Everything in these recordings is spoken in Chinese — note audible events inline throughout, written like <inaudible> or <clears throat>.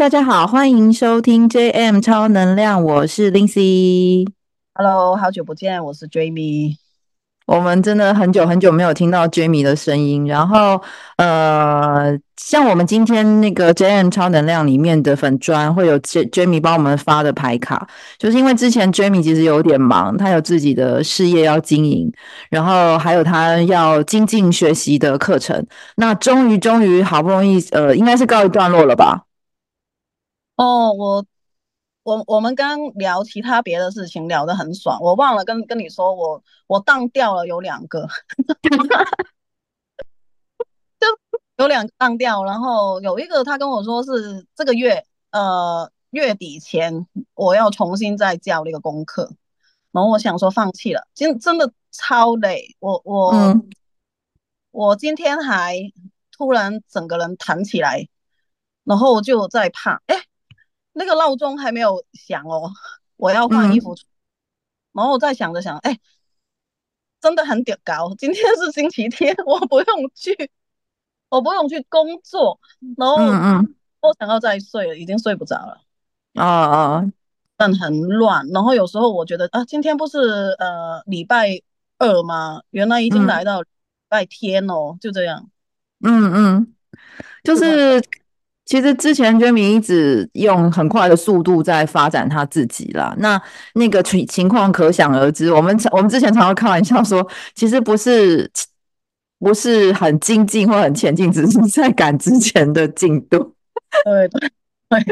大家好，欢迎收听 JM 超能量，我是 Lindsay。Hello，好久不见，我是 Jamie。我们真的很久很久没有听到 Jamie 的声音，然后呃，像我们今天那个 JM 超能量里面的粉砖会有 J Jamie 帮我们发的牌卡，就是因为之前 Jamie 其实有点忙，他有自己的事业要经营，然后还有他要精进学习的课程，那终于终于好不容易呃，应该是告一段落了吧？哦，我。我我们刚聊其他别的事情，聊得很爽，我忘了跟跟你说，我我当掉了有两个，就有两个当掉，然后有一个他跟我说是这个月呃月底前我要重新再交那个功课，然后我想说放弃了，真真的超累，我我、嗯、我今天还突然整个人弹起来，然后就在怕，哎。那个闹钟还没有响哦，我要换衣服，嗯、然后我再想着想，哎，真的很屌高。今天是星期天，我不用去，我不用去工作，然后嗯嗯，我想要再睡了，已经睡不着了。啊啊，但很乱。然后有时候我觉得啊，今天不是呃礼拜二吗？原来已经来到礼拜天哦，嗯、就这样。嗯嗯，就是。其实之前 Jamie 一直用很快的速度在发展他自己啦，那那个情情况可想而知。我们我们之前常常开玩笑说，其实不是不是很精进或很前进，只是在赶之前的进度。<laughs> 对对 <laughs> 对，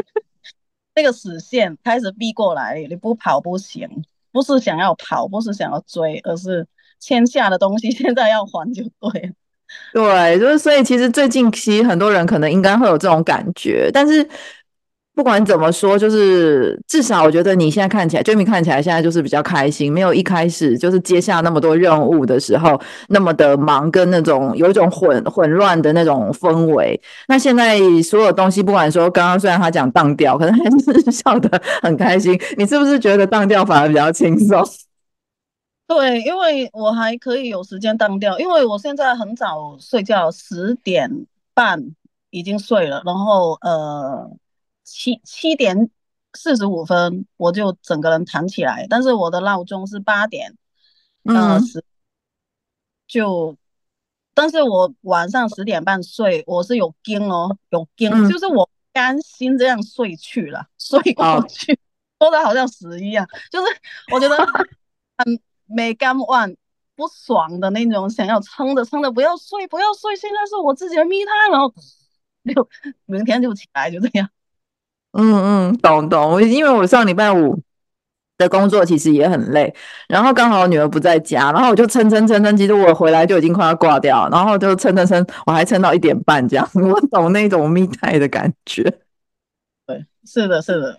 那个死线开始逼过来，你不跑不行。不是想要跑，不是想要追，而是欠下的东西 <laughs> 现在要还就对了。<laughs> 对，就是所以，其实最近其实很多人可能应该会有这种感觉，但是不管怎么说，就是至少我觉得你现在看起来，Jimmy 看起来现在就是比较开心，没有一开始就是接下那么多任务的时候那么的忙，跟那种有一种混混乱的那种氛围。那现在所有东西，不管说刚刚虽然他讲当掉，可能还是 <laughs> 笑得很开心。你是不是觉得当掉反而比较轻松？对，因为我还可以有时间当掉，因为我现在很早睡觉，十点半已经睡了，然后呃七七点四十五分我就整个人弹起来，但是我的闹钟是八点，呃十、嗯、就，但是我晚上十点半睡，我是有惊哦，有惊、嗯，就是我甘心这样睡去了，<laughs> 睡过去，<laughs> 说的好像死一样，就是我觉得很。没干完不爽的那种，想要撑着撑着不要睡不要睡，现在是我自己的 me time，然后就明天就起来就这样。嗯嗯，懂懂。我因为我上礼拜五的工作其实也很累，然后刚好我女儿不在家，然后我就撑撑撑撑，其实我回来就已经快要挂掉，然后就撑撑撑，我还撑到一点半这样。我懂那种密态的感觉。对，是的，是的。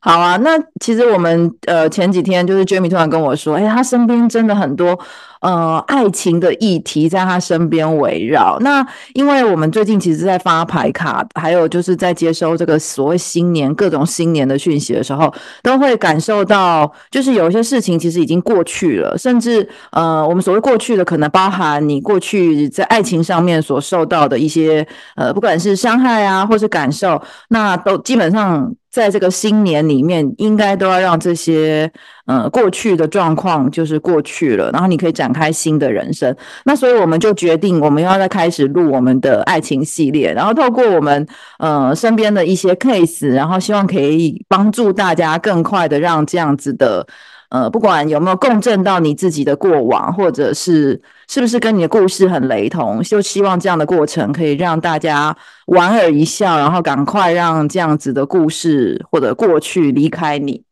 好啊，那其实我们呃前几天就是 Jamie 突然跟我说，哎，他身边真的很多呃爱情的议题在他身边围绕。那因为我们最近其实在发牌卡，还有就是在接收这个所谓新年各种新年的讯息的时候，都会感受到，就是有一些事情其实已经过去了，甚至呃我们所谓过去的，可能包含你过去在爱情上面所受到的一些呃不管是伤害啊，或是感受，那都基本上。在这个新年里面，应该都要让这些呃过去的状况就是过去了，然后你可以展开新的人生。那所以我们就决定，我们要再开始录我们的爱情系列，然后透过我们呃身边的一些 case，然后希望可以帮助大家更快的让这样子的。呃，不管有没有共振到你自己的过往，或者是是不是跟你的故事很雷同，就希望这样的过程可以让大家莞尔一笑，然后赶快让这样子的故事或者过去离开你。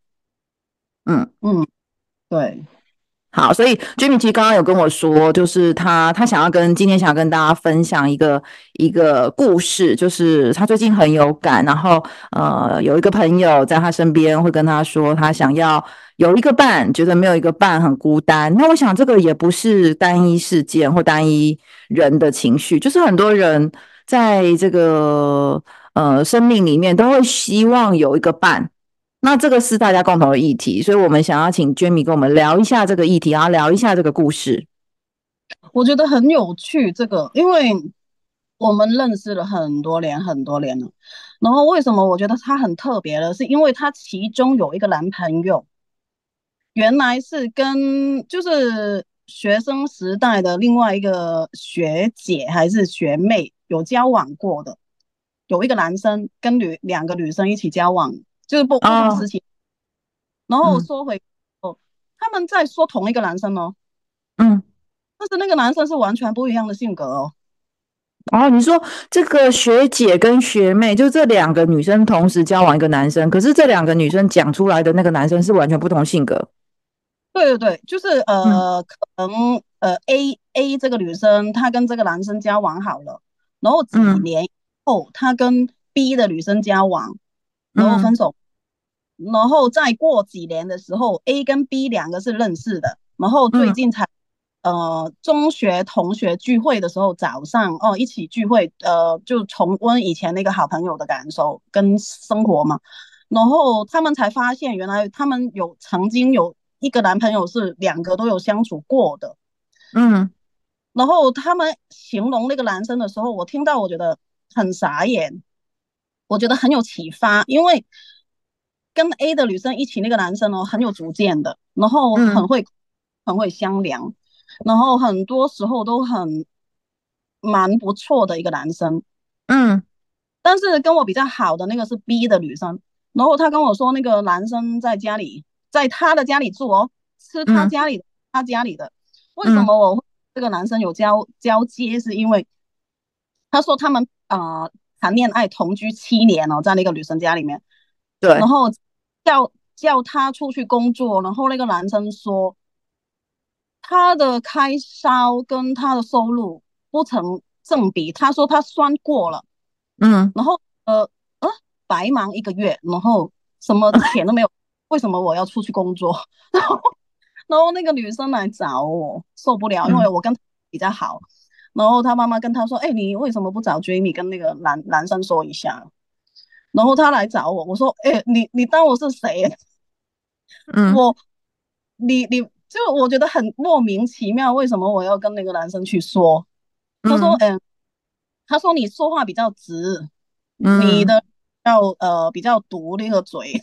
嗯嗯，对。好，所以 Jimmy 其实刚刚有跟我说，就是他他想要跟今天想要跟大家分享一个一个故事，就是他最近很有感，然后呃有一个朋友在他身边会跟他说，他想要有一个伴，觉得没有一个伴很孤单。那我想这个也不是单一事件或单一人的情绪，就是很多人在这个呃生命里面都会希望有一个伴。那这个是大家共同的议题，所以我们想要请 Jamie 跟我们聊一下这个议题，然后聊一下这个故事。我觉得很有趣，这个，因为我们认识了很多年很多年了。然后为什么我觉得他很特别呢？是因为他其中有一个男朋友，原来是跟就是学生时代的另外一个学姐还是学妹有交往过的，有一个男生跟女两个女生一起交往，就是不不同时期。Oh. 然后说回哦，他们在说同一个男生哦，嗯，但是那个男生是完全不一样的性格哦。哦，你说这个学姐跟学妹，就这两个女生同时交往一个男生，可是这两个女生讲出来的那个男生是完全不同性格。对对对，就是呃，嗯、可能呃 A A 这个女生她跟这个男生交往好了，然后几年后她跟 B 的女生交往，然后分手，嗯、然后再过几年的时候，A 跟 B 两个是认识的，然后最近才。嗯呃，中学同学聚会的时候，早上哦一起聚会，呃，就重温以前那个好朋友的感受跟生活嘛。然后他们才发现，原来他们有曾经有一个男朋友是两个都有相处过的。嗯，然后他们形容那个男生的时候，我听到我觉得很傻眼，我觉得很有启发，因为跟 A 的女生一起那个男生哦很有主见的，然后很会、嗯、很会商量。然后很多时候都很蛮不错的一个男生，嗯，但是跟我比较好的那个是 B 的女生，然后她跟我说那个男生在家里，在他的家里住哦，吃他家里、嗯、他家里的。为什么我这个男生有交交接？是因为他说他们啊、呃、谈恋爱同居七年哦，在那个女生家里面，对，然后叫叫他出去工作，然后那个男生说。他的开销跟他的收入不成正比，他说他算过了，嗯，然后呃呃白忙一个月，然后什么钱都没有，为什么我要出去工作？<laughs> 然后然后那个女生来找我，受不了，因为我跟他比较好，嗯、然后他妈妈跟他说，哎、欸，你为什么不找 Jamie 跟那个男男生说一下？然后他来找我，我说，哎、欸，你你当我是谁？嗯，我你你。就我觉得很莫名其妙，为什么我要跟那个男生去说？他说：“嗯，他说你说话比较直，嗯、你的要呃比较毒那个嘴。”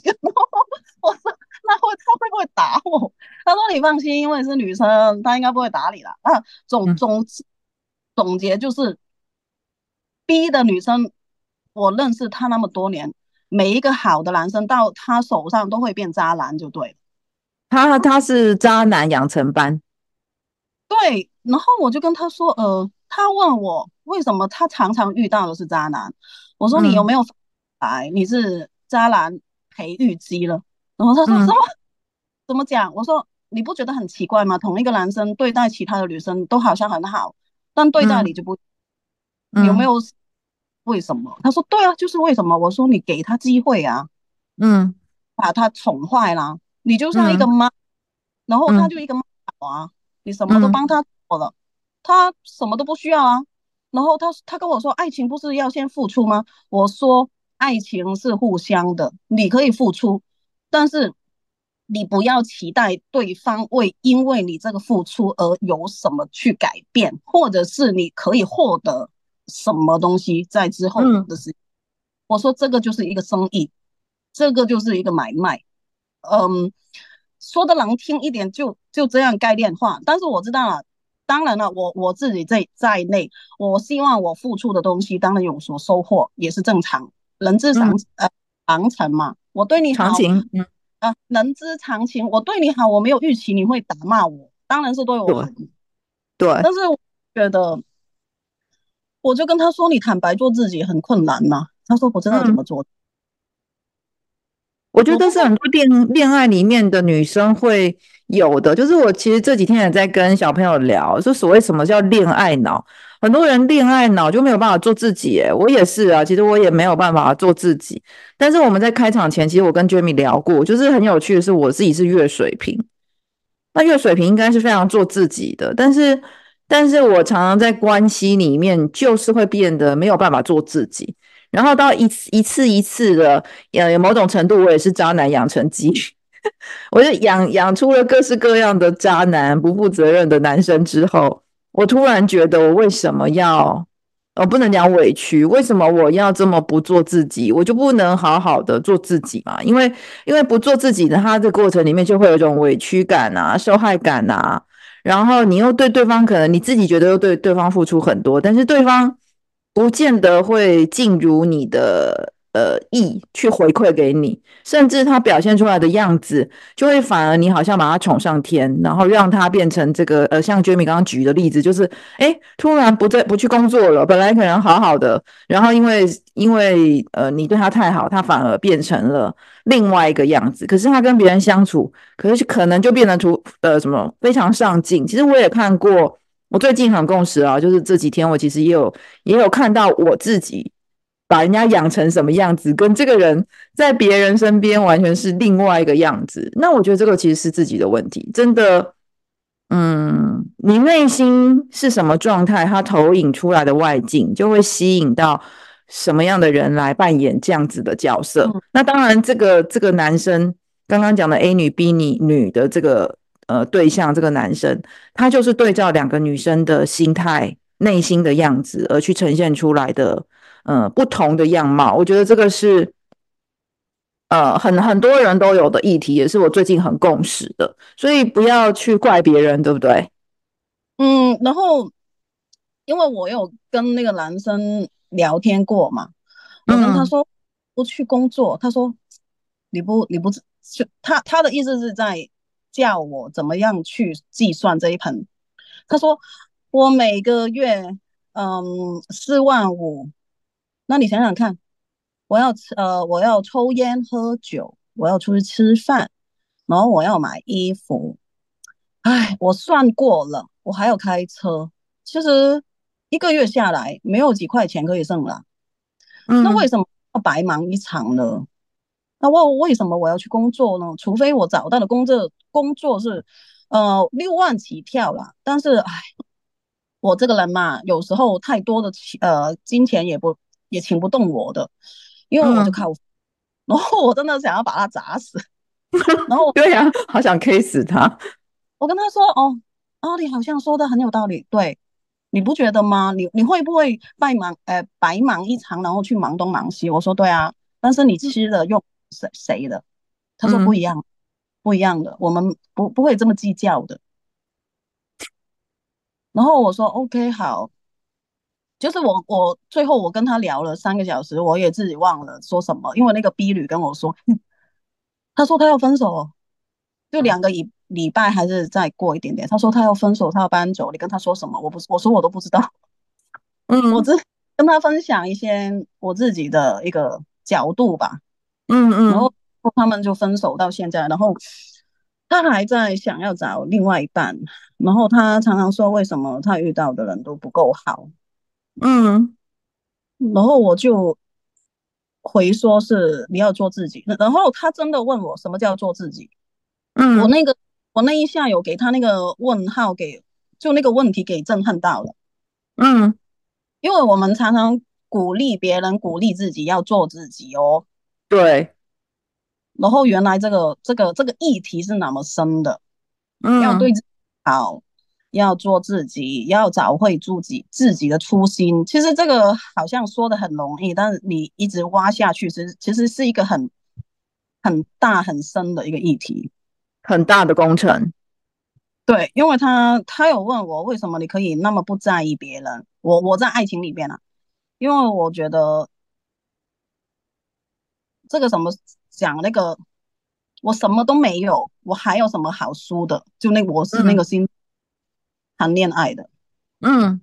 我说：“那会他会不会打我？”他说：“你放心，因为是女生，他应该不会打你了。”啊，总总总结就是，B 的女生，我认识他那么多年，每一个好的男生到他手上都会变渣男，就对了。他他是渣男养成班，对，然后我就跟他说，呃，他问我为什么他常常遇到的是渣男，我说你有没有来？你是渣男培育机了？然后他说什么？怎么讲？我说你不觉得很奇怪吗？同一个男生对待其他的女生都好像很好，但对待你就不，有没有为什么？他说对啊，就是为什么？我说你给他机会啊，嗯，把他宠坏了。你就像一个妈，嗯、然后他就一个妈宝啊，嗯、你什么都帮他做了，嗯、他什么都不需要啊。然后他他跟我说，爱情不是要先付出吗？我说，爱情是互相的，你可以付出，但是你不要期待对方会因为你这个付出而有什么去改变，或者是你可以获得什么东西在之后的事我说，这个就是一个生意，这个就是一个买卖。嗯，说的难听一点，就就这样概念化。但是我知道了，当然了，我我自己在在内，我希望我付出的东西当然有所收获，也是正常，人之常、嗯、呃常情嘛。我对你好，常情，嗯啊，人之常情。我对你好，我没有预期你会打骂我，当然是对我对。但是我觉得，我就跟他说，你坦白做自己很困难嘛。他说不知道怎么做。嗯我觉得是很多恋恋爱里面的女生会有的，就是我其实这几天也在跟小朋友聊，说所谓什么叫恋爱脑，很多人恋爱脑就没有办法做自己，诶，我也是啊，其实我也没有办法做自己。但是我们在开场前，其实我跟 Jamie 聊过，就是很有趣的是，我自己是月水瓶，那月水瓶应该是非常做自己的，但是，但是我常常在关系里面就是会变得没有办法做自己。然后到一次一次一次的，呃，某种程度我也是渣男养成机，<laughs> 我就养养出了各式各样的渣男、不负责任的男生之后，我突然觉得我为什么要我不能讲委屈，为什么我要这么不做自己？我就不能好好的做自己嘛？因为因为不做自己的，他的过程里面就会有一种委屈感啊、受害感啊，然后你又对对方可能你自己觉得又对对方付出很多，但是对方不见得会进入你的。呃，意去回馈给你，甚至他表现出来的样子，就会反而你好像把他宠上天，然后让他变成这个呃，像 Jamie 刚刚举的例子，就是哎，突然不再不去工作了，本来可能好好的，然后因为因为呃你对他太好，他反而变成了另外一个样子。可是他跟别人相处，可是可能就变得出呃什么非常上进。其实我也看过，我最近很共识啊，就是这几天我其实也有也有看到我自己。把人家养成什么样子，跟这个人在别人身边完全是另外一个样子。那我觉得这个其实是自己的问题，真的。嗯，你内心是什么状态，它投影出来的外境就会吸引到什么样的人来扮演这样子的角色。嗯、那当然，这个这个男生刚刚讲的 A 女 B 女女的这个呃对象，这个男生他就是对照两个女生的心态、内心的样子而去呈现出来的。嗯、呃，不同的样貌，我觉得这个是呃很很多人都有的议题，也是我最近很共识的，所以不要去怪别人，对不对？嗯，然后因为我有跟那个男生聊天过嘛，我跟他说不去工作，嗯、他说你不你不是他他的意思是在叫我怎么样去计算这一盆，他说我每个月嗯四万五。那你想想看，我要吃呃，我要抽烟喝酒，我要出去吃饭，然后我要买衣服，哎，我算过了，我还要开车，其实一个月下来没有几块钱可以剩了。嗯，那为什么要白忙一场呢？那我为什么我要去工作呢？除非我找到的工作工作是呃六万起跳啦，但是哎，我这个人嘛，有时候太多的呃金钱也不。也请不动我的，因为我就靠，嗯、然后我真的想要把他砸死，<laughs> 然后对呀、啊，好想 K 死他。我跟他说：“哦，哦，你好像说的很有道理，对，你不觉得吗？你你会不会白忙呃白忙一场，然后去忙东忙西？”我说：“对啊，但是你吃的用谁谁的？”他说：“不一样，嗯、不一样的，我们不不会这么计较的。”然后我说：“OK，好。”就是我，我最后我跟他聊了三个小时，我也自己忘了说什么，因为那个 B 女跟我说，<laughs> 他说他要分手，就两个礼礼拜还是再过一点点，他说他要分手，他要搬走，你跟他说什么？我不，我说我都不知道，嗯，<laughs> 我只跟他分享一些我自己的一个角度吧，嗯嗯，然后他们就分手到现在，然后他还在想要找另外一半，然后他常常说为什么他遇到的人都不够好。嗯，然后我就回说是你要做自己，然后他真的问我什么叫做自己，嗯，我那个我那一下有给他那个问号给，就那个问题给震撼到了，嗯，因为我们常常鼓励别人鼓励自己要做自己哦，对，然后原来这个这个这个议题是那么深的，嗯，要对自己好。要做自己，要找回自己自己的初心。其实这个好像说的很容易，但是你一直挖下去，其实其实是一个很很大很深的一个议题，很大的工程。对，因为他他有问我为什么你可以那么不在意别人。我我在爱情里边啊，因为我觉得这个什么讲那个，我什么都没有，我还有什么好输的？就那我是那个心。嗯谈恋爱的，嗯，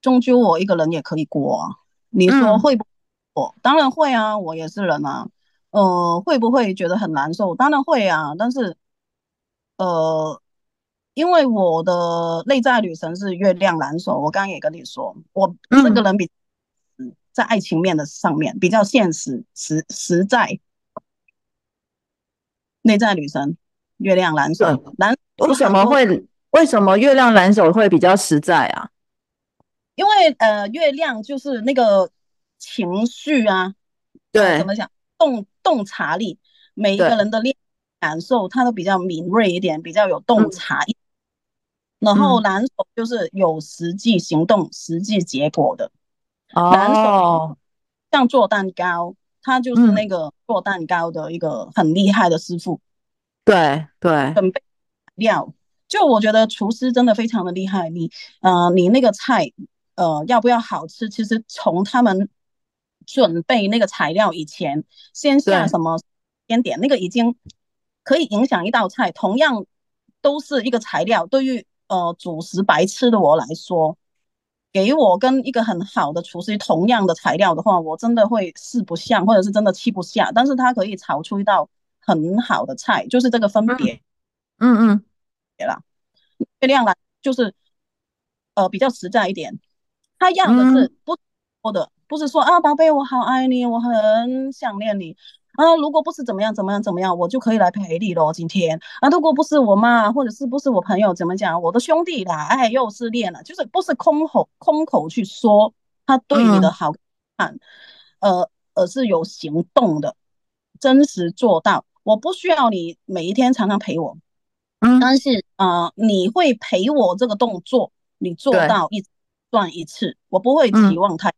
终究我一个人也可以过啊。你说会不会？我、嗯、当然会啊，我也是人啊。呃，会不会觉得很难受？当然会啊。但是，呃，因为我的内在女神是月亮蓝手，我刚刚也跟你说，我这个人比在爱情面的上面比较现实、实实在。内在女神月亮蓝手，蓝为什么会？为什么月亮蓝手会比较实在啊？因为呃，月亮就是那个情绪啊，对，怎么讲？洞洞察力，每一个人的感受，他都比较敏锐一点，比较有洞察力。然后蓝手就是有实际行动、实际结果的。哦，蓝手像做蛋糕，他就是那个做蛋糕的一个很厉害的师傅。对对，准备料，就我觉得厨师真的非常的厉害。你呃，你那个菜呃要不要好吃？其实从他们准备那个材料以前，先下什么先点，那个已经可以影响一道菜。同样都是一个材料，对于呃主食白吃的我来说，给我跟一个很好的厨师同样的材料的话，我真的会四不像，或者是真的吃不下。但是他可以炒出一道。很好的菜，就是这个分别，嗯嗯，对了，月亮蓝就是呃比较实在一点，他要的是不说的，不是说啊宝贝我好爱你，我很想念你啊，如果不是怎么样怎么样怎么样，我就可以来陪你咯。今天啊，如果不是我妈或者是不是我朋友怎么讲，我的兄弟啦，哎又失恋了，就是不是空口空口去说他对你的好看，嗯、呃而是有行动的，真实做到。我不需要你每一天常常陪我，嗯，但是啊、呃，你会陪我这个动作，你做到一段一次，我不会期望太，嗯、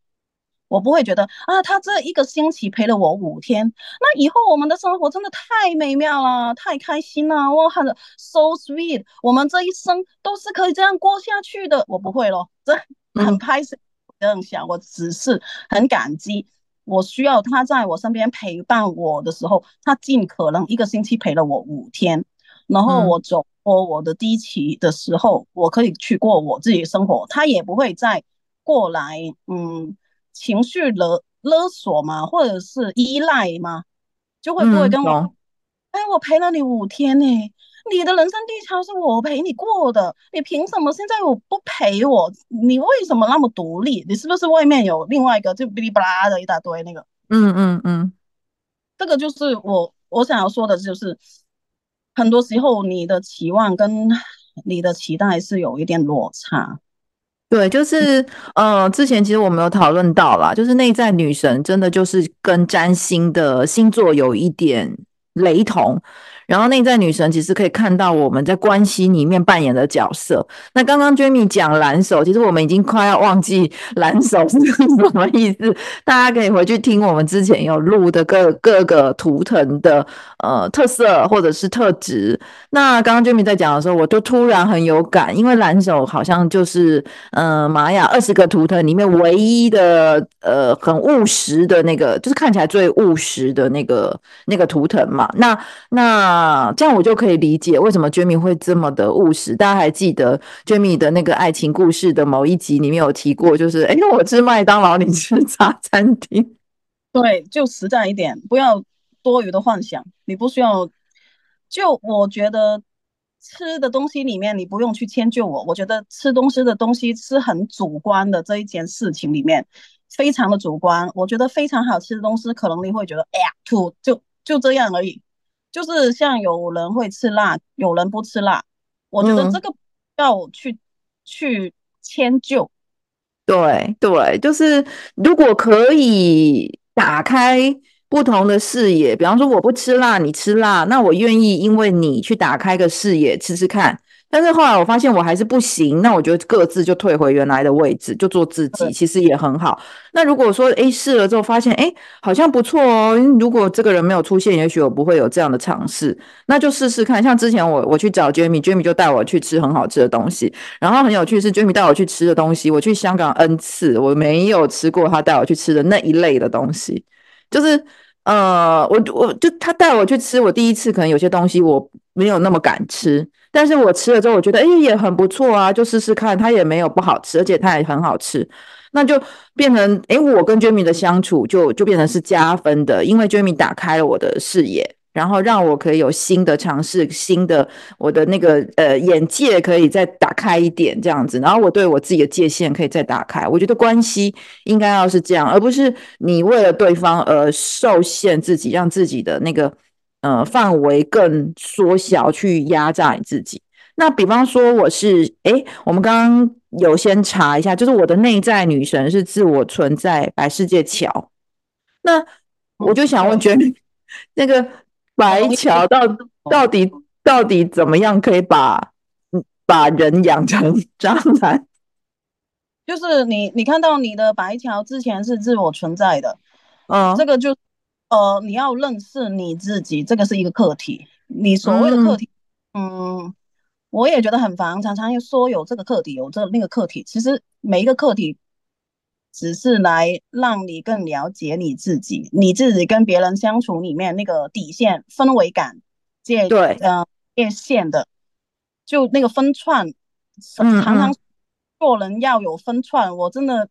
我不会觉得啊，他这一个星期陪了我五天，那以后我们的生活真的太美妙了，太开心了，我很 so sweet，我们这一生都是可以这样过下去的，我不会咯，这很开心这样想，我只是很感激。我需要他在我身边陪伴我的时候，他尽可能一个星期陪了我五天，然后我走过我的低期的时候，我可以去过我自己的生活，他也不会再过来，嗯，情绪勒勒索嘛，或者是依赖嘛，就会不会跟我，嗯、哎，我陪了你五天呢，你的人生低潮是我陪你过的，你凭什么现在我不陪我？你为什么那么独立？你是不是外面有另外一个就哔哩吧啦的一大堆那个？嗯嗯嗯，这个就是我我想要说的，就是很多时候你的期望跟你的期待是有一点落差。对，就是呃，之前其实我们有讨论到啦，就是内在女神真的就是跟占星的星座有一点雷同。然后内在女神其实可以看到我们在关系里面扮演的角色。那刚刚 Jamie 讲蓝手，其实我们已经快要忘记蓝手是什么意思。大家可以回去听我们之前有录的各各个图腾的呃特色或者是特质。那刚刚 Jamie 在讲的时候，我就突然很有感，因为蓝手好像就是呃玛雅二十个图腾里面唯一的呃很务实的那个，就是看起来最务实的那个那个图腾嘛。那那。啊，这样我就可以理解为什么 Jamie 会这么的务实。大家还记得 Jamie 的那个爱情故事的某一集里面有提过，就是哎，我吃麦当劳，你吃茶餐厅。<laughs> 对，就实在一点，不要多余的幻想。你不需要，就我觉得吃的东西里面，你不用去迁就我。我觉得吃东西的东西是很主观的，这一件事情里面非常的主观。我觉得非常好吃的东西，可能你会觉得哎呀吐，就就这样而已。就是像有人会吃辣，有人不吃辣，我觉得这个要去、嗯、去迁就。对对，就是如果可以打开不同的视野，比方说我不吃辣，你吃辣，那我愿意因为你去打开个视野吃吃看。但是后来我发现我还是不行，那我觉得各自就退回原来的位置，就做自己，其实也很好。那如果说诶试了之后发现诶好像不错哦，如果这个人没有出现，也许我不会有这样的尝试，那就试试看。像之前我我去找 Jamie，Jamie 就带我去吃很好吃的东西，然后很有趣是 Jamie 带我去吃的东西，我去香港 N 次，我没有吃过他带我去吃的那一类的东西，就是呃我我就他带我去吃，我第一次可能有些东西我没有那么敢吃。但是我吃了之后，我觉得哎、也很不错啊，就试试看，它也没有不好吃，而且它也很好吃，那就变成哎、我跟 Jamie 的相处就就变成是加分的，因为 Jamie 打开了我的视野，然后让我可以有新的尝试，新的我的那个呃眼界可以再打开一点这样子，然后我对我自己的界限可以再打开，我觉得关系应该要是这样，而不是你为了对方而受限自己，让自己的那个。呃，范围更缩小，去压榨你自己。那比方说，我是诶、欸，我们刚刚有先查一下，就是我的内在女神是自我存在白世界桥。那我就想问，觉得那个白桥到到底到底怎么样可以把把人养成 <laughs> 渣男？就是你，你看到你的白桥之前是自我存在的，嗯，这个就呃，你要认识你自己，这个是一个课题。你所谓的课题，嗯，嗯，我也觉得很烦，常常又说有这个课题，有这那个课题，其实每一个课题只是来让你更了解你自己，你自己跟别人相处里面那个底线、氛围感、界对，呃，界限的，就那个分寸，常常。嗯嗯做人要有分寸，我真的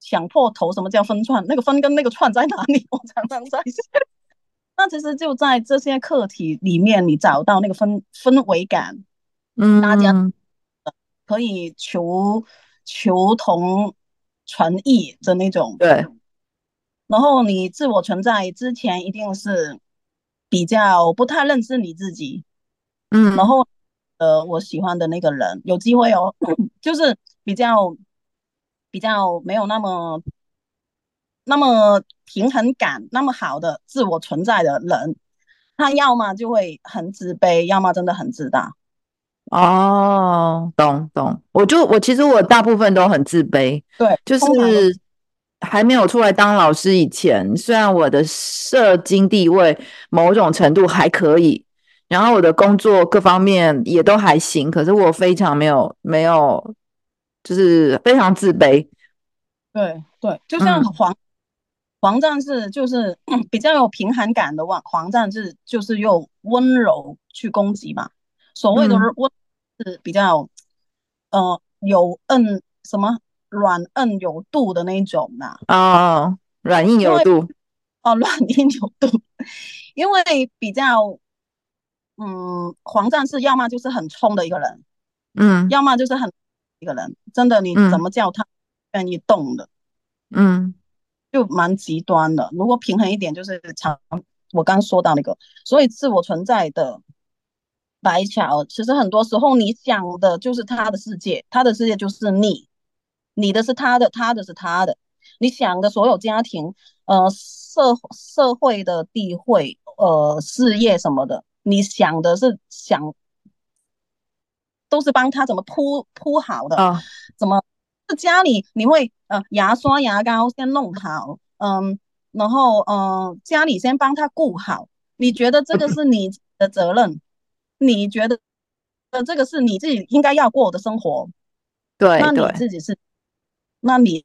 想破头，什么叫分寸？那个分跟那个串在哪里？我常常在想。那其实就在这些课题里面，你找到那个氛氛围感，嗯，大家可以求求同存异的那种。对。然后你自我存在之前，一定是比较不太认识你自己，嗯，然后。呃，我喜欢的那个人有机会哦，就是比较比较没有那么那么平衡感那么好的自我存在的人，他要么就会很自卑，要么真的很自大。哦，懂懂，我就我其实我大部分都很自卑，对，就是还没有出来当老师以前，虽然我的社经地位某种程度还可以。然后我的工作各方面也都还行，可是我非常没有没有，就是非常自卑。对对，就像黄、嗯、黄战士，就是 <clears throat> 比较有平衡感的话，黄战士就是用温柔去攻击嘛。所谓的温是比较，嗯、呃，有摁什么软摁有度的那种呐。哦，软硬有度。哦，软硬有度，因为比较。嗯，黄战士要么就是很冲的一个人，嗯，要么就是很一个人，真的，你怎么叫他愿意动的，嗯，就蛮极端的。如果平衡一点，就是常我刚说到那个，所以自我存在的白巧，其实很多时候你想的就是他的世界，他的世界就是你，你的是他的，他的是他的，你想的所有家庭，呃，社社会的地位，呃，事业什么的。你想的是想，都是帮他怎么铺铺好的啊？怎么是家里你会呃牙刷牙膏先弄好，嗯，然后嗯、呃、家里先帮他顾好。你觉得这个是你的责任？<laughs> 你觉得呃这个是你自己应该要过的生活？对，那你自己是？那你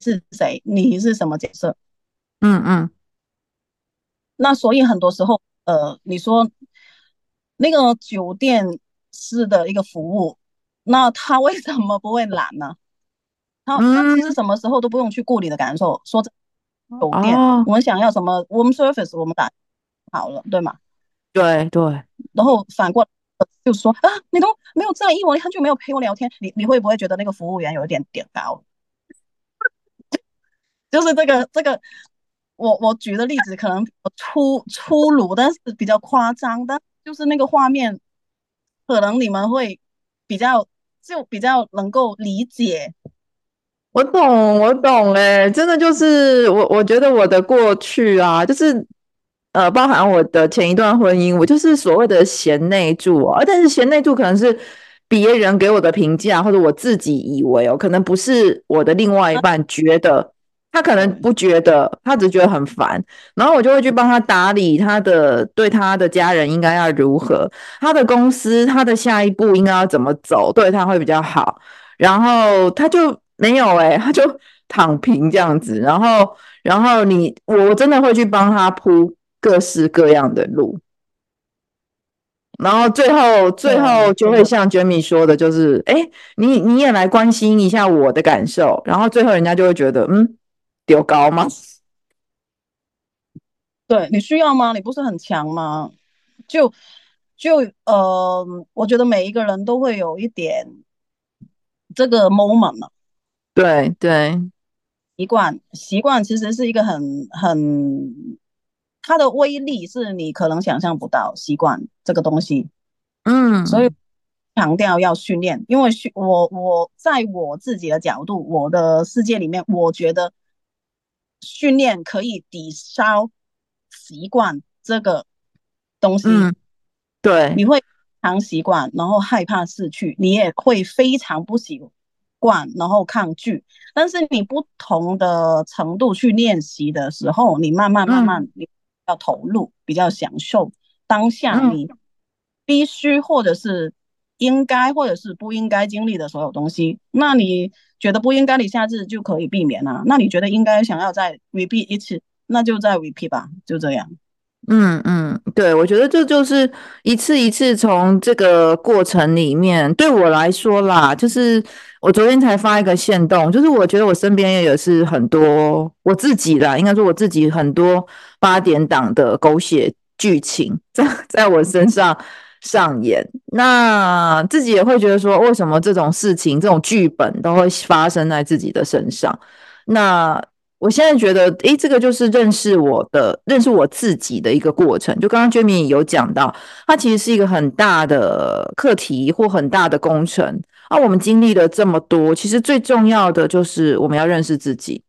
是谁？你是什么角色？嗯嗯。那所以很多时候。呃，你说那个酒店式的一个服务，那他为什么不会懒呢？他他其实什么时候都不用去顾你的感受，说这酒店、哦、我们想要什么，room service 我们打好了，对吗？对对。然后反过来就说啊，你都没有在意我，你很久没有陪我聊天，你你会不会觉得那个服务员有一点点高？<laughs> 就是这个这个。我我举的例子可能粗粗鲁，但是比较夸张，但就是那个画面，可能你们会比较就比较能够理解。我懂，我懂，哎，真的就是我，我觉得我的过去啊，就是呃，包含我的前一段婚姻，我就是所谓的贤内助啊，但是贤内助可能是别人给我的评价，或者我自己以为哦，可能不是我的另外一半觉得。他可能不觉得，他只觉得很烦，然后我就会去帮他打理他的，对他的家人应该要如何，他的公司他的下一步应该要怎么走，对他会比较好。然后他就没有哎、欸，他就躺平这样子。然后，然后你我真的会去帮他铺各式各样的路，然后最后最后就会像 Jamie 说的，就是哎、欸，你你也来关心一下我的感受，然后最后人家就会觉得嗯。丢高吗？对，你需要吗？你不是很强吗？就就呃，我觉得每一个人都会有一点这个 moment 嘛。对对，习惯习惯其实是一个很很，它的威力是你可能想象不到。习惯这个东西，嗯，所以强调要训练，因为训我我在我自己的角度，我的世界里面，我觉得。训练可以抵消习惯这个东西，嗯，对，你会常习惯，然后害怕失去，你也会非常不习惯，然后抗拒。但是你不同的程度去练习的时候，你慢慢慢慢你要投入，比较享受当下你必须或者是应该或者是不应该经历的所有东西。那你觉得不应该，你下次就可以避免啊。那你觉得应该想要再 repeat 一次，那就再 repeat 吧，就这样。嗯嗯，对，我觉得这就是一次一次从这个过程里面，对我来说啦，就是我昨天才发一个限动，就是我觉得我身边也有是很多我自己啦，应该说我自己很多八点档的狗血剧情在在我身上上演，那自己也会觉得说，为什么这种事情、这种剧本都会发生在自己的身上？那。我现在觉得，诶，这个就是认识我的、认识我自己的一个过程。就刚刚 Jimmy 有讲到，它其实是一个很大的课题或很大的工程。啊，我们经历了这么多，其实最重要的就是我们要认识自己。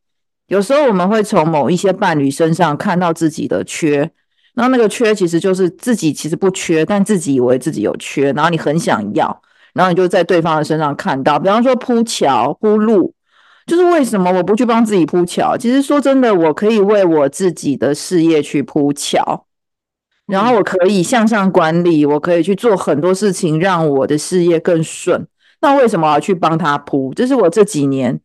有时候我们会从某一些伴侣身上看到自己的缺，然后那个缺其实就是自己其实不缺，但自己以为自己有缺，然后你很想要，然后你就在对方的身上看到，比方说铺桥、铺路。就是为什么我不去帮自己铺桥？其实说真的，我可以为我自己的事业去铺桥，然后我可以向上管理，我可以去做很多事情，让我的事业更顺。那为什么要去帮他铺？这是我这几年，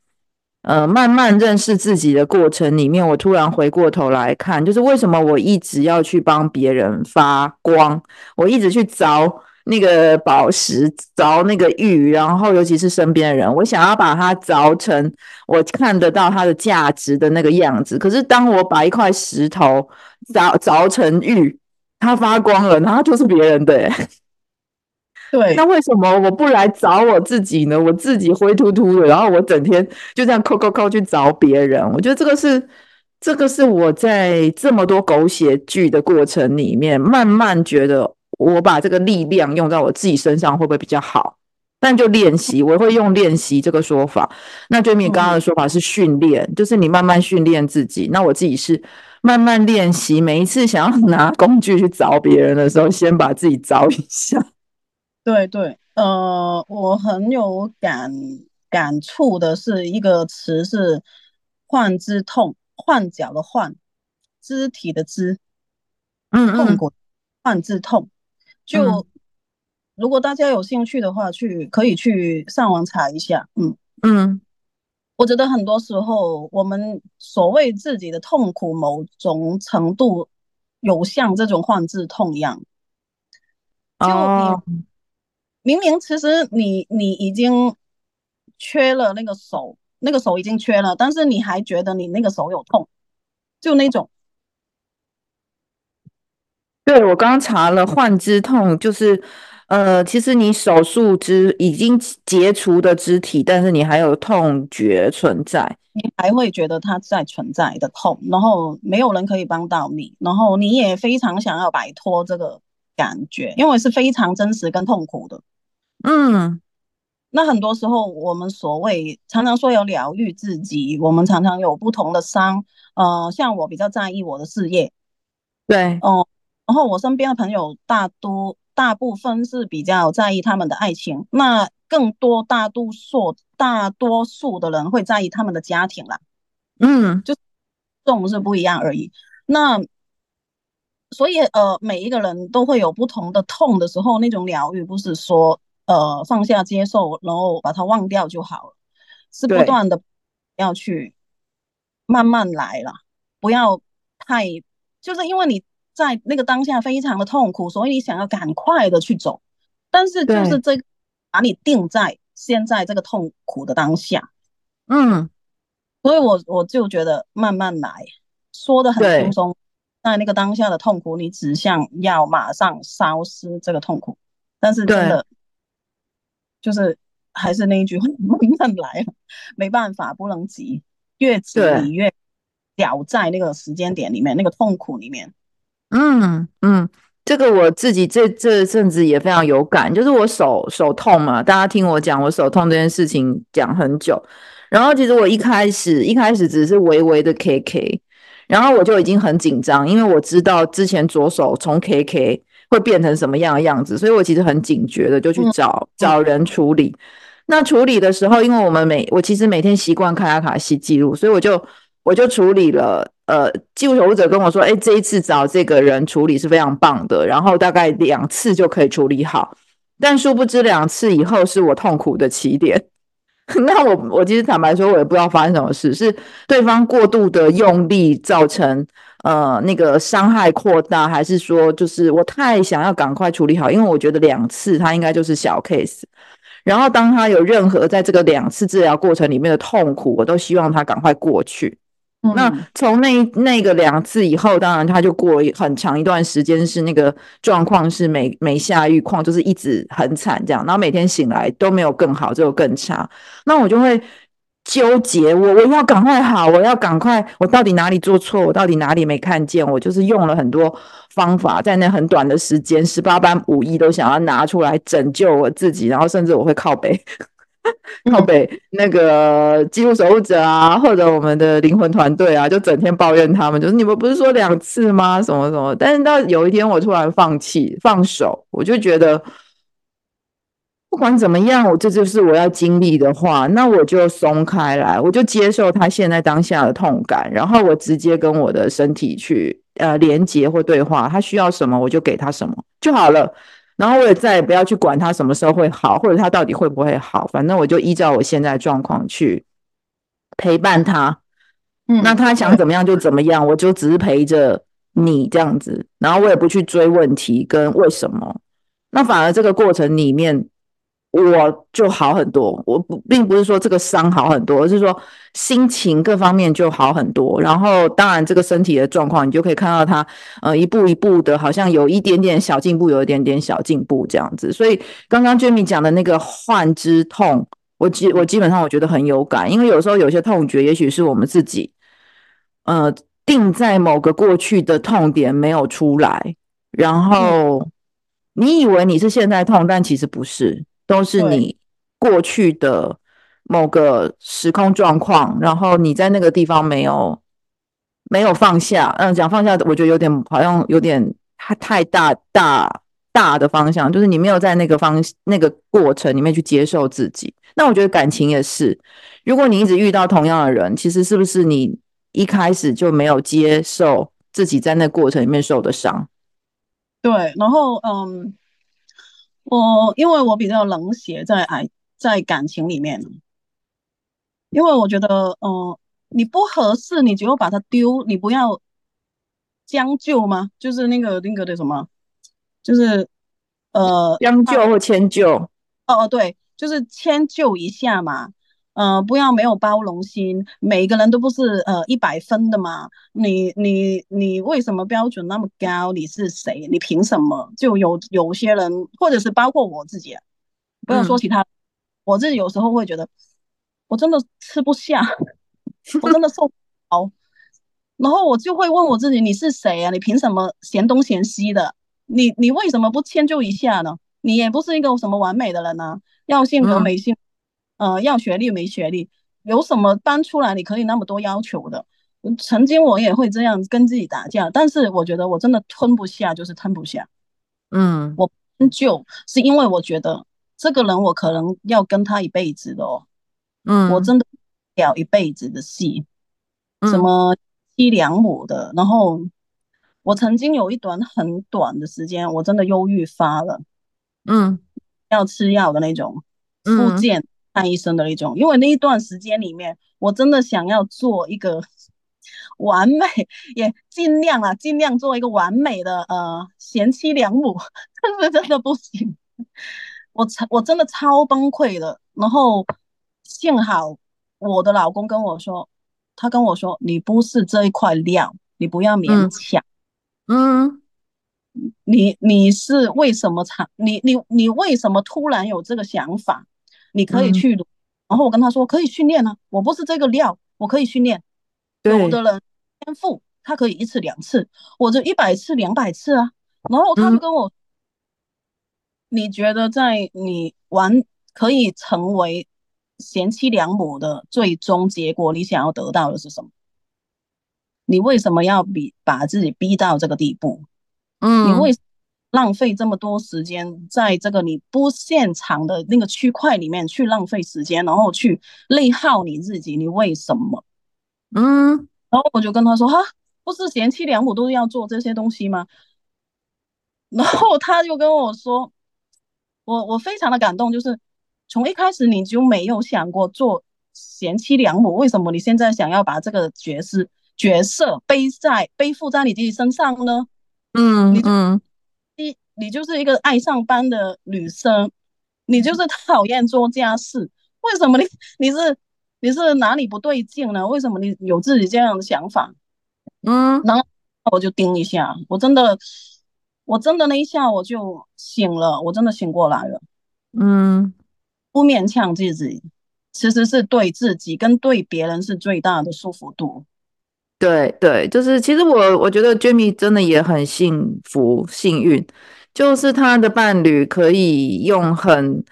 呃，慢慢认识自己的过程里面，我突然回过头来看，就是为什么我一直要去帮别人发光，我一直去凿。那个宝石凿那个玉，然后尤其是身边的人，我想要把它凿成我看得到它的价值的那个样子。可是当我把一块石头凿凿成玉，它发光了，然后就是别人的。对，那为什么我不来找我自己呢？我自己灰秃秃的，然后我整天就这样抠抠抠去找别人。我觉得这个是，这个是我在这么多狗血剧的过程里面，慢慢觉得。我把这个力量用在我自己身上会不会比较好？但就练习，我会用练习这个说法。那 Jamie 刚刚的说法是训练，就是你慢慢训练自己。那我自己是慢慢练习，每一次想要 <laughs> 拿工具去找别人的时候，先把自己找一下。对对，呃，我很有感感触的是一个词是“患肢痛”，患脚的患，肢体的肢，嗯，嗯，痛苦，患肢痛。就、嗯、如果大家有兴趣的话，去可以去上网查一下。嗯嗯，我觉得很多时候我们所谓自己的痛苦，某种程度有像这种幻肢痛一样。就你、哦、明明其实你你已经缺了那个手，那个手已经缺了，但是你还觉得你那个手有痛，就那种。对，我刚刚查了，幻肢痛就是，呃，其实你手术肢已经切除的肢体，但是你还有痛觉存在，你还会觉得它在存在的痛，然后没有人可以帮到你，然后你也非常想要摆脱这个感觉，因为是非常真实跟痛苦的。嗯，那很多时候我们所谓常常说有疗愈自己，我们常常有不同的伤，呃，像我比较在意我的事业，对，哦、呃。然后我身边的朋友大多大部分是比较在意他们的爱情，那更多大多数大多数的人会在意他们的家庭啦，嗯，就这种是不一样而已。那所以呃，每一个人都会有不同的痛的时候，那种疗愈不是说呃放下接受，然后把它忘掉就好了，是不断的要去慢慢来了，不要太就是因为你。在那个当下非常的痛苦，所以你想要赶快的去走，但是就是这个把你定在现在这个痛苦的当下，嗯，所以我我就觉得慢慢来，说的很轻松，在那个当下的痛苦，你只想要马上消失这个痛苦，但是真的就是还是那一句话，<laughs> 慢慢来，没办法，不能急，越急你越掉在那个时间点里面，那个痛苦里面。嗯嗯，这个我自己这这阵子也非常有感，就是我手手痛嘛，大家听我讲我手痛这件事情讲很久，然后其实我一开始一开始只是微微的 KK，然后我就已经很紧张，因为我知道之前左手从 KK 会变成什么样的样子，所以我其实很警觉的就去找找人处理。那处理的时候，因为我们每我其实每天习惯看阿卡西记录，所以我就我就处理了。呃，记录守护者跟我说，哎，这一次找这个人处理是非常棒的，然后大概两次就可以处理好。但殊不知两次以后是我痛苦的起点。<laughs> 那我我其实坦白说，我也不知道发生什么事，是对方过度的用力造成呃那个伤害扩大，还是说就是我太想要赶快处理好？因为我觉得两次他应该就是小 case。然后当他有任何在这个两次治疗过程里面的痛苦，我都希望他赶快过去。那从那那个两次以后，当然他就过很长一段时间，是那个状况是每每下愈况，就是一直很惨这样，然后每天醒来都没有更好，只有更差。那我就会纠结，我我要赶快好，我要赶快，我到底哪里做错，我到底哪里没看见？我就是用了很多方法，在那很短的时间，十八般武艺都想要拿出来拯救我自己，然后甚至我会靠背。<laughs> 靠背那个记录守护者啊，或者我们的灵魂团队啊，就整天抱怨他们，就是你们不是说两次吗？什么什么？但是到有一天，我突然放弃、放手，我就觉得，不管怎么样，我这就是我要经历的话，那我就松开来，我就接受他现在当下的痛感，然后我直接跟我的身体去呃连接或对话，他需要什么，我就给他什么就好了。然后我也再也不要去管他什么时候会好，或者他到底会不会好，反正我就依照我现在状况去陪伴他。嗯，那他想怎么样就怎么样，我就只是陪着你这样子，然后我也不去追问题跟为什么。那反而这个过程里面。我就好很多，我不并不是说这个伤好很多，而是说心情各方面就好很多。然后当然这个身体的状况，你就可以看到他呃一步一步的，好像有一点点小进步，有一点点小进步这样子。所以刚刚 Jamie 讲的那个幻之痛，我基我基本上我觉得很有感，因为有时候有些痛觉，也许是我们自己呃定在某个过去的痛点没有出来，然后你以为你是现在痛，但其实不是。都是你过去的某个时空状况，然后你在那个地方没有没有放下。嗯，讲放下，我觉得有点好像有点太太大大大的方向，就是你没有在那个方那个过程里面去接受自己。那我觉得感情也是，如果你一直遇到同样的人，其实是不是你一开始就没有接受自己在那过程里面受的伤？对，然后嗯。我因为我比较冷血，在爱在感情里面，因为我觉得，嗯、呃，你不合适，你就把它丢，你不要将就吗？就是那个那个的什么，就是呃，将就或迁就。哦哦，对，就是迁就一下嘛。呃，不要没有包容心，每个人都不是呃一百分的嘛。你你你为什么标准那么高？你是谁？你凭什么？就有有些人，或者是包括我自己，不要说其他，嗯、我自己有时候会觉得，我真的吃不下，我真的受不了，然后我就会问我自己，你是谁啊？你凭什么嫌东嫌西的？你你为什么不迁就一下呢？你也不是一个什么完美的人啊，要性格没性呃，要学历没学历，有什么搬出来你可以那么多要求的？曾经我也会这样跟自己打架，但是我觉得我真的吞不下，就是吞不下。嗯，我就是因为我觉得这个人我可能要跟他一辈子的哦。嗯，我真的了一辈子的戏，什么妻良母的。然后我曾经有一段很短的时间，我真的忧郁发了。嗯，要吃药的那种，复健。看医生的那种，因为那一段时间里面，我真的想要做一个 <laughs> 完美，也尽量啊，尽量做一个完美的呃贤妻良母，但是真的不行，我超我真的超崩溃的。然后幸好我的老公跟我说，他跟我说，你不是这一块料，你不要勉强。嗯，嗯，你你是为什么才你你你为什么突然有这个想法？你可以去，嗯、然后我跟他说可以训练啊，我不是这个料，我可以训练。对有的人天赋，他可以一次两次，我这一百次两百次啊。然后他就跟我，嗯、你觉得在你玩可以成为贤妻良母的最终结果，你想要得到的是什么？你为什么要逼把自己逼到这个地步？嗯，你为浪费这么多时间在这个你不擅长的那个区块里面去浪费时间，然后去内耗你自己？你为什么？嗯，然后我就跟他说：“哈，不是贤妻良母都要做这些东西吗？” <laughs> 然后他就跟我说：“我我非常的感动，就是从一开始你就没有想过做贤妻良母，为什么你现在想要把这个角色角色背在背负在你自己身上呢？”嗯，嗯。你你就是一个爱上班的女生，你就是讨厌做家事，为什么你你是你是哪里不对劲呢？为什么你有自己这样的想法？嗯，然后我就盯一下，我真的我真的那一下我就醒了，我真的醒过来了。嗯，不勉强自己，其实是对自己跟对别人是最大的舒服度。对对，就是其实我我觉得 Jamie 真的也很幸福幸运，就是他的伴侣可以用很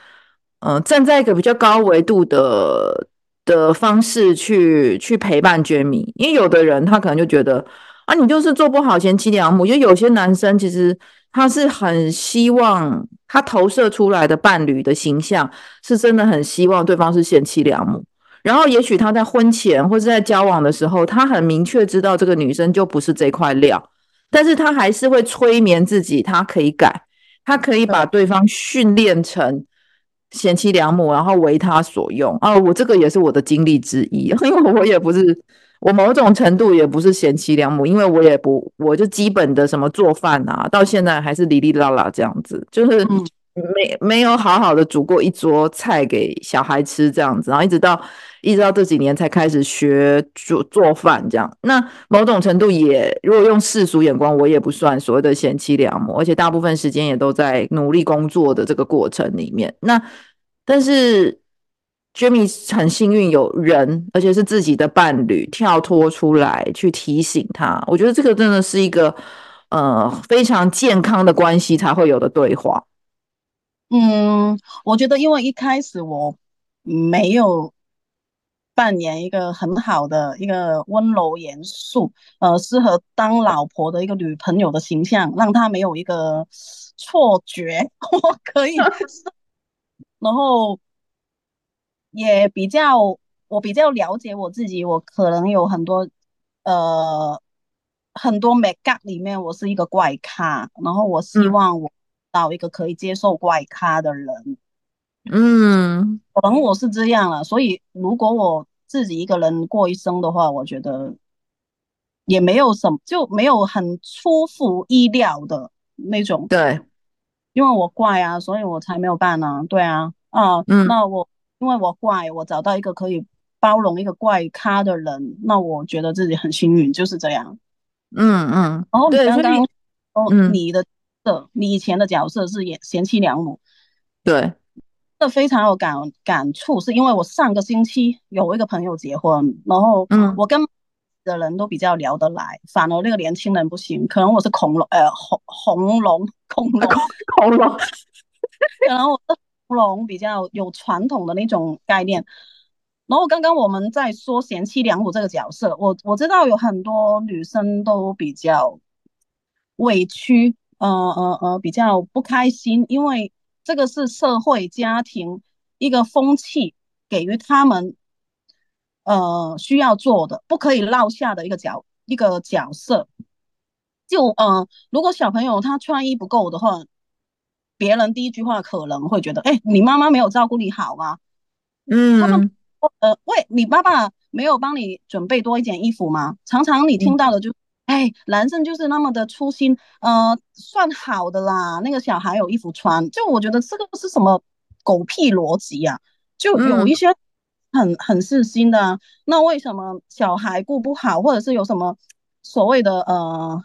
嗯、站在一个比较高维度的的方式去去陪伴杰米因为有的人他可能就觉得啊你就是做不好贤妻良母，就有些男生其实他是很希望他投射出来的伴侣的形象是真的很希望对方是贤妻良母。然后，也许他在婚前或是在交往的时候，他很明确知道这个女生就不是这块料，但是他还是会催眠自己，他可以改，他可以把对方训练成贤妻良母，然后为他所用。啊，我这个也是我的经历之一，<laughs> 因为我也不是，我某种程度也不是贤妻良母，因为我也不，我就基本的什么做饭啊，到现在还是哩哩啦啦这样子，就是。嗯没没有好好的煮过一桌菜给小孩吃这样子，然后一直到一直到这几年才开始学做做饭这样。那某种程度也，如果用世俗眼光，我也不算所谓的贤妻良母，而且大部分时间也都在努力工作的这个过程里面。那但是 Jamie 很幸运有人，而且是自己的伴侣跳脱出来去提醒他。我觉得这个真的是一个呃非常健康的关系才会有的对话。嗯，我觉得因为一开始我没有扮演一个很好的一个温柔严肃，呃，适合当老婆的一个女朋友的形象，让他没有一个错觉，<laughs> 我可以，<laughs> 然后也比较我比较了解我自己，我可能有很多呃很多 make up 里面我是一个怪咖，然后我希望我。嗯到一个可以接受怪咖的人，嗯，可能我是这样了。所以如果我自己一个人过一生的话，我觉得也没有什么，就没有很出乎意料的那种。对，因为我怪啊，所以我才没有办啊。对啊，啊，嗯，那我因为我怪，我找到一个可以包容一个怪咖的人，那我觉得自己很幸运，就是这样。嗯嗯，然后你刚刚，哦，嗯、你的。的，你以前的角色是演贤妻良母，对，这非常有感感触，是因为我上个星期有一个朋友结婚，然后嗯，我跟的人都比较聊得来，反而那个年轻人不行，可能我是恐龙，呃，红红龙，恐龙，恐龙，可能我是红龙比较有传统的那种概念，然后刚刚我们在说贤妻良母这个角色，我我知道有很多女生都比较委屈。呃呃呃，比较不开心，因为这个是社会家庭一个风气给予他们，呃，需要做的，不可以落下的一个角一个角色。就呃，如果小朋友他穿衣不够的话，别人第一句话可能会觉得，哎，你妈妈没有照顾你好吗？嗯，他们呃，喂，你爸爸没有帮你准备多一件衣服吗？常常你听到的就。嗯哎，男生就是那么的粗心，呃，算好的啦。那个小孩有衣服穿，就我觉得这个是什么狗屁逻辑呀？就有一些很很细心的啊。那为什么小孩顾不好，或者是有什么所谓的呃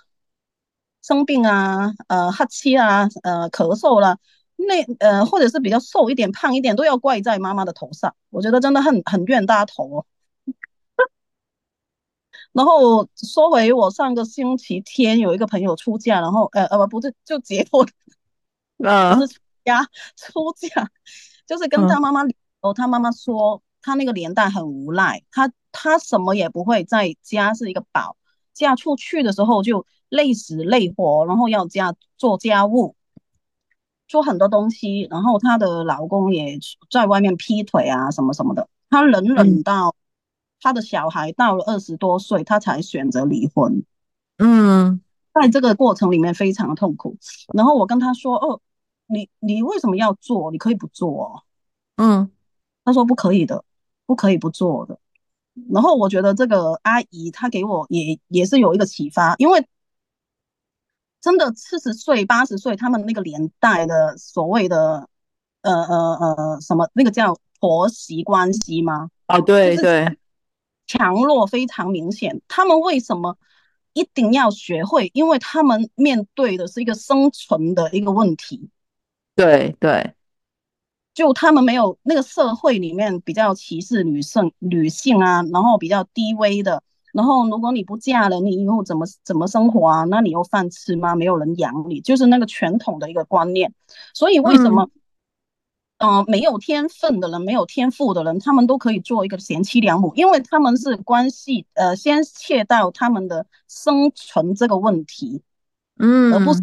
生病啊，呃哈气啊，呃咳嗽啦，那呃或者是比较瘦一点、胖一点，都要怪在妈妈的头上？我觉得真的很很冤大头哦。然后说回我上个星期天有一个朋友出嫁，然后呃呃不不是就结婚，<laughs> 啊，就是出家 <laughs> 出嫁，就是跟他妈妈哦，他妈妈说他那个年代很无赖，他他什么也不会，在家是一个宝，嫁出去的时候就累死累活，然后要家做家务，做很多东西，然后她的老公也在外面劈腿啊什么什么的，她冷冷到她的小孩到了二十多岁，他才选择离婚。嗯，在这个过程里面非常的痛苦。然后我跟他说：“哦，你你为什么要做？你可以不做。”嗯，他说：“不可以的，不可以不做的。”然后我觉得这个阿姨她给我也也是有一个启发，因为。真的四十岁、八十岁，他们那个年代的所谓的呃呃呃什么，那个叫婆媳关系吗？哦，对对，强弱非常明显。他们为什么一定要学会？因为他们面对的是一个生存的一个问题。对对，就他们没有那个社会里面比较歧视女性、女性啊，然后比较低微的。然后，如果你不嫁了，你以后怎么怎么生活啊？那你有饭吃吗？没有人养你，就是那个传统的一个观念。所以为什么，嗯、呃，没有天分的人，没有天赋的人，他们都可以做一个贤妻良母，因为他们是关系呃，先切到他们的生存这个问题，嗯，而不是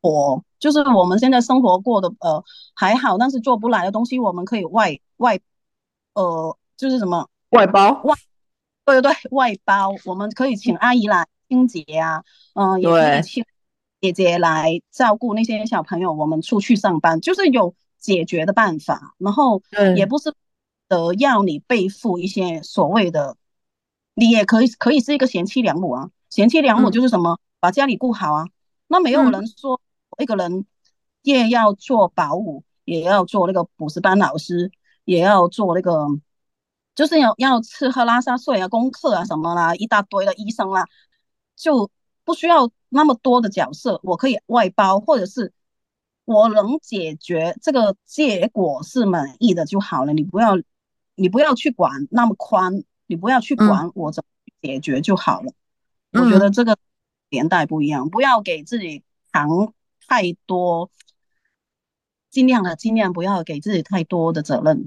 我就是我们现在生活过的呃还好，但是做不来的东西，我们可以外外呃，就是什么外包外。对对对，外包我们可以请阿姨来清洁啊，嗯、呃，也可以请姐姐来照顾那些小朋友。我们出去上班就是有解决的办法，然后也不是呃要你背负一些所谓的，你也可以可以是一个贤妻良母啊。贤妻良母就是什么，嗯、把家里顾好啊。那没有人说一个人也要做保姆，也要做那个补习班老师，也要做那个。就是要要吃喝拉撒睡啊，功课啊什么啦，一大堆的医生啦，就不需要那么多的角色，我可以外包，或者是我能解决这个结果是满意的就好了。你不要你不要去管那么宽，你不要去管我怎么解决就好了。嗯、我觉得这个年代不一样，不要给自己扛太多，尽量的尽量不要给自己太多的责任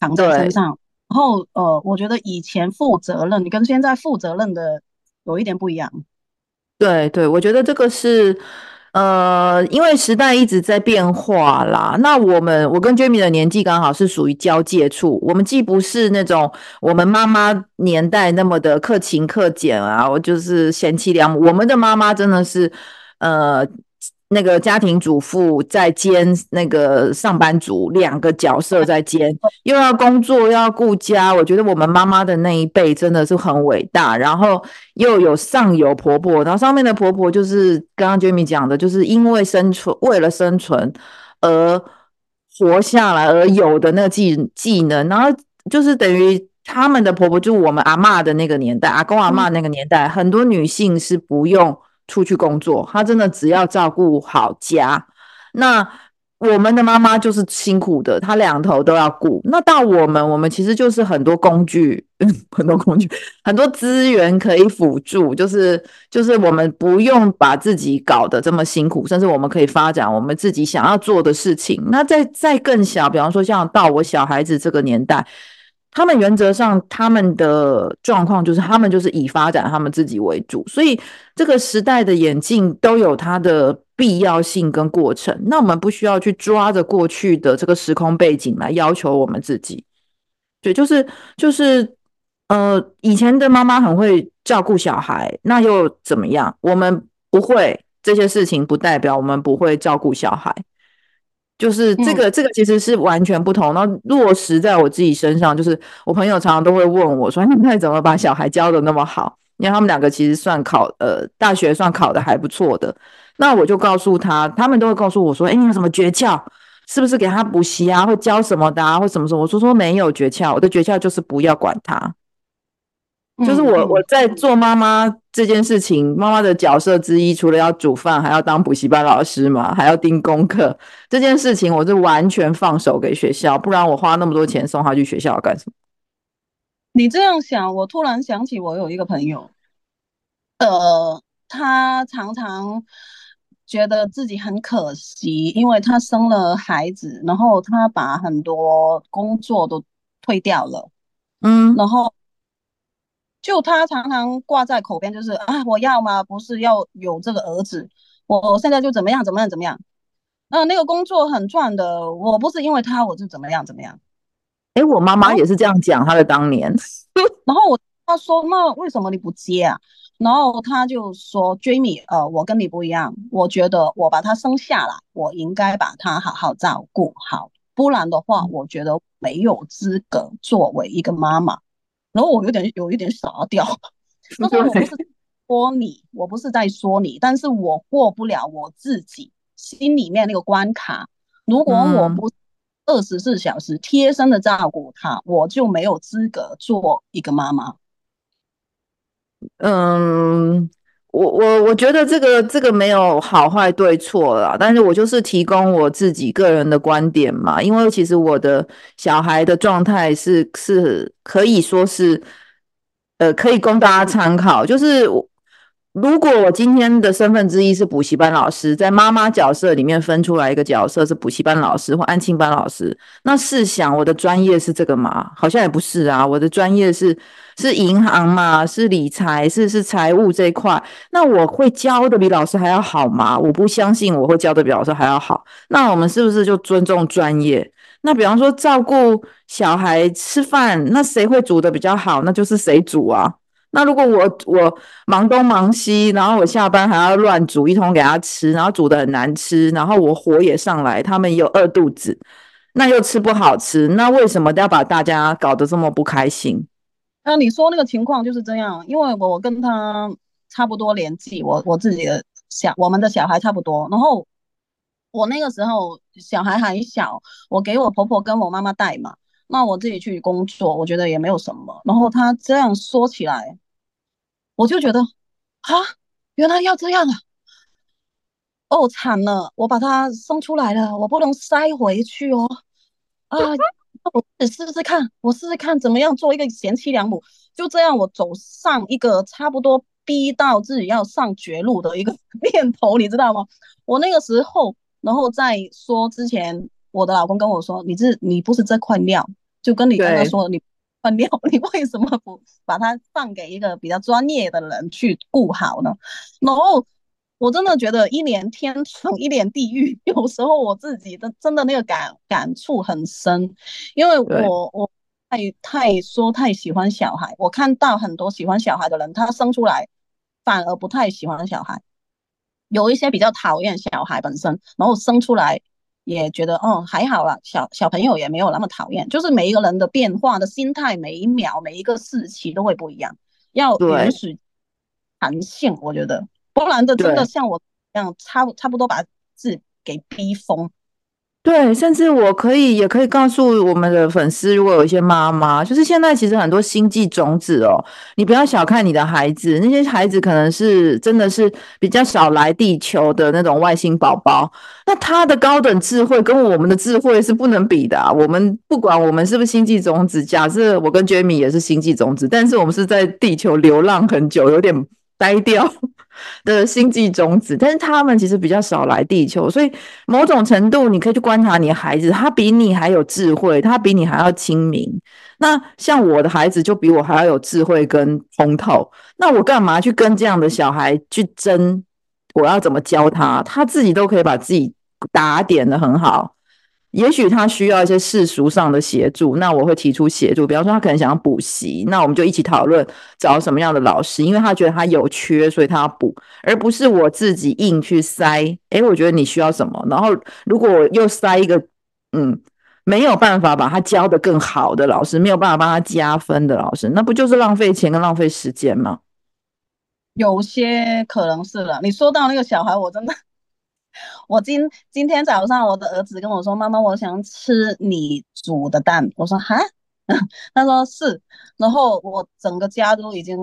扛在身上。然后，呃，我觉得以前负责任，你跟现在负责任的有一点不一样。对对，我觉得这个是，呃，因为时代一直在变化啦。那我们，我跟 Jamie 的年纪刚好是属于交界处。我们既不是那种我们妈妈年代那么的克勤克俭啊，我就是贤妻良母。我们的妈妈真的是，呃。那个家庭主妇在兼那个上班族，两个角色在兼，又要工作又要顾家。我觉得我们妈妈的那一辈真的是很伟大。然后又有上有婆婆，然后上面的婆婆就是刚刚 Jamie 讲的，就是因为生存，为了生存而活下来而有的那个技技能。然后就是等于他们的婆婆，就是我们阿嬷的那个年代，阿公阿嬷那个年代，很多女性是不用。出去工作，她真的只要照顾好家。那我们的妈妈就是辛苦的，她两头都要顾。那到我们，我们其实就是很多工具，<laughs> 很多工具，很多资源可以辅助，就是就是我们不用把自己搞得这么辛苦，甚至我们可以发展我们自己想要做的事情。那在在更小，比方说像到我小孩子这个年代。他们原则上，他们的状况就是，他们就是以发展他们自己为主，所以这个时代的演进都有它的必要性跟过程。那我们不需要去抓着过去的这个时空背景来要求我们自己。对，就是就是，呃，以前的妈妈很会照顾小孩，那又怎么样？我们不会这些事情，不代表我们不会照顾小孩。就是这个，这个其实是完全不同。然后落实在我自己身上，就是我朋友常常都会问我说：“你怎么把小孩教的那么好？”因为他们两个其实算考呃大学算考的还不错的。那我就告诉他，他们都会告诉我说：“哎，你有什么诀窍？是不是给他补习啊，或教什么的啊，或什么什么？”我说说没有诀窍，我的诀窍就是不要管他。就是我我在做妈妈这件事情，妈妈的角色之一，除了要煮饭，还要当补习班老师嘛，还要盯功课。这件事情我是完全放手给学校，不然我花那么多钱送他去学校干什么？你这样想，我突然想起我有一个朋友，呃，他常常觉得自己很可惜，因为他生了孩子，然后他把很多工作都退掉了，嗯，然后。就他常常挂在口边，就是啊，我要吗？不是要有这个儿子，我现在就怎么样怎么样怎么样。呃，那个工作很赚的，我不是因为他我就怎么样怎么样。哎，我妈妈也是这样讲，她的当年。<laughs> 然后我他说，那为什么你不接啊？然后他就说，Jamie，呃，我跟你不一样，我觉得我把他生下来，我应该把他好好照顾好，不然的话，我觉得没有资格作为一个妈妈。然后我有点有一点傻掉。他说我不是说你，我不是在说你，但是我过不了我自己心里面那个关卡。如果我不二十四小时贴身的照顾他，我就没有资格做一个妈妈。嗯，我我我觉得这个这个没有好坏对错啦，但是我就是提供我自己个人的观点嘛，因为其实我的小孩的状态是是可以说是。呃，可以供大家参考。就是如果我今天的身份之一是补习班老师，在妈妈角色里面分出来一个角色是补习班老师或安亲班老师，那试想我的专业是这个吗？好像也不是啊。我的专业是是银行嘛，是理财，是是财务这一块。那我会教的比老师还要好吗？我不相信我会教的比老师还要好。那我们是不是就尊重专业？那比方说照顾小孩吃饭，那谁会煮的比较好？那就是谁煮啊？那如果我我忙东忙西，然后我下班还要乱煮一通给他吃，然后煮的很难吃，然后我火也上来，他们又饿肚子，那又吃不好吃，那为什么要把大家搞得这么不开心？那你说那个情况就是这样，因为我跟他差不多年纪，我我自己的小我们的小孩差不多，然后。我那个时候小孩还小，我给我婆婆跟我妈妈带嘛，那我自己去工作，我觉得也没有什么。然后他这样说起来，我就觉得啊，原来要这样啊！哦，惨了，我把它生出来了，我不能塞回去哦。啊，我试试看，我试试看怎么样做一个贤妻良母。就这样，我走上一个差不多逼到自己要上绝路的一个 <laughs> 念头，你知道吗？我那个时候。然后在说之前，我的老公跟我说：“你这你不是这块料，就跟你刚刚说的，你块料，你为什么不把它放给一个比较专业的人去顾好呢？”然后我真的觉得一脸天堂，一脸地狱。<laughs> 有时候我自己的真的那个感感触很深，因为我我太太说太喜欢小孩，我看到很多喜欢小孩的人，他生出来反而不太喜欢小孩。有一些比较讨厌小孩本身，然后生出来也觉得哦还好啦，小小朋友也没有那么讨厌。就是每一个人的变化的心态，每一秒每一个时期都会不一样，要允许弹性，我觉得，波兰的真的像我一样差差不多把自己给逼疯。对，甚至我可以也可以告诉我们的粉丝，如果有一些妈妈，就是现在其实很多星际种子哦，你不要小看你的孩子，那些孩子可能是真的是比较少来地球的那种外星宝宝，那他的高等智慧跟我们的智慧是不能比的。我们不管我们是不是星际种子，假设我跟 Jamie 也是星际种子，但是我们是在地球流浪很久，有点呆掉。的星际种子，但是他们其实比较少来地球，所以某种程度你可以去观察你孩子，他比你还有智慧，他比你还要亲民。那像我的孩子就比我还要有智慧跟通透，那我干嘛去跟这样的小孩去争？我要怎么教他？他自己都可以把自己打点得很好。也许他需要一些世俗上的协助，那我会提出协助。比方说，他可能想要补习，那我们就一起讨论找什么样的老师，因为他觉得他有缺，所以他要补，而不是我自己硬去塞。诶，我觉得你需要什么，然后如果我又塞一个，嗯，没有办法把他教得更好的老师，没有办法帮他加分的老师，那不就是浪费钱跟浪费时间吗？有些可能是了。你说到那个小孩，我真的。我今今天早上，我的儿子跟我说：“妈妈，我想吃你煮的蛋。”我说：“哈？” <laughs> 他说：“是。”然后我整个家都已经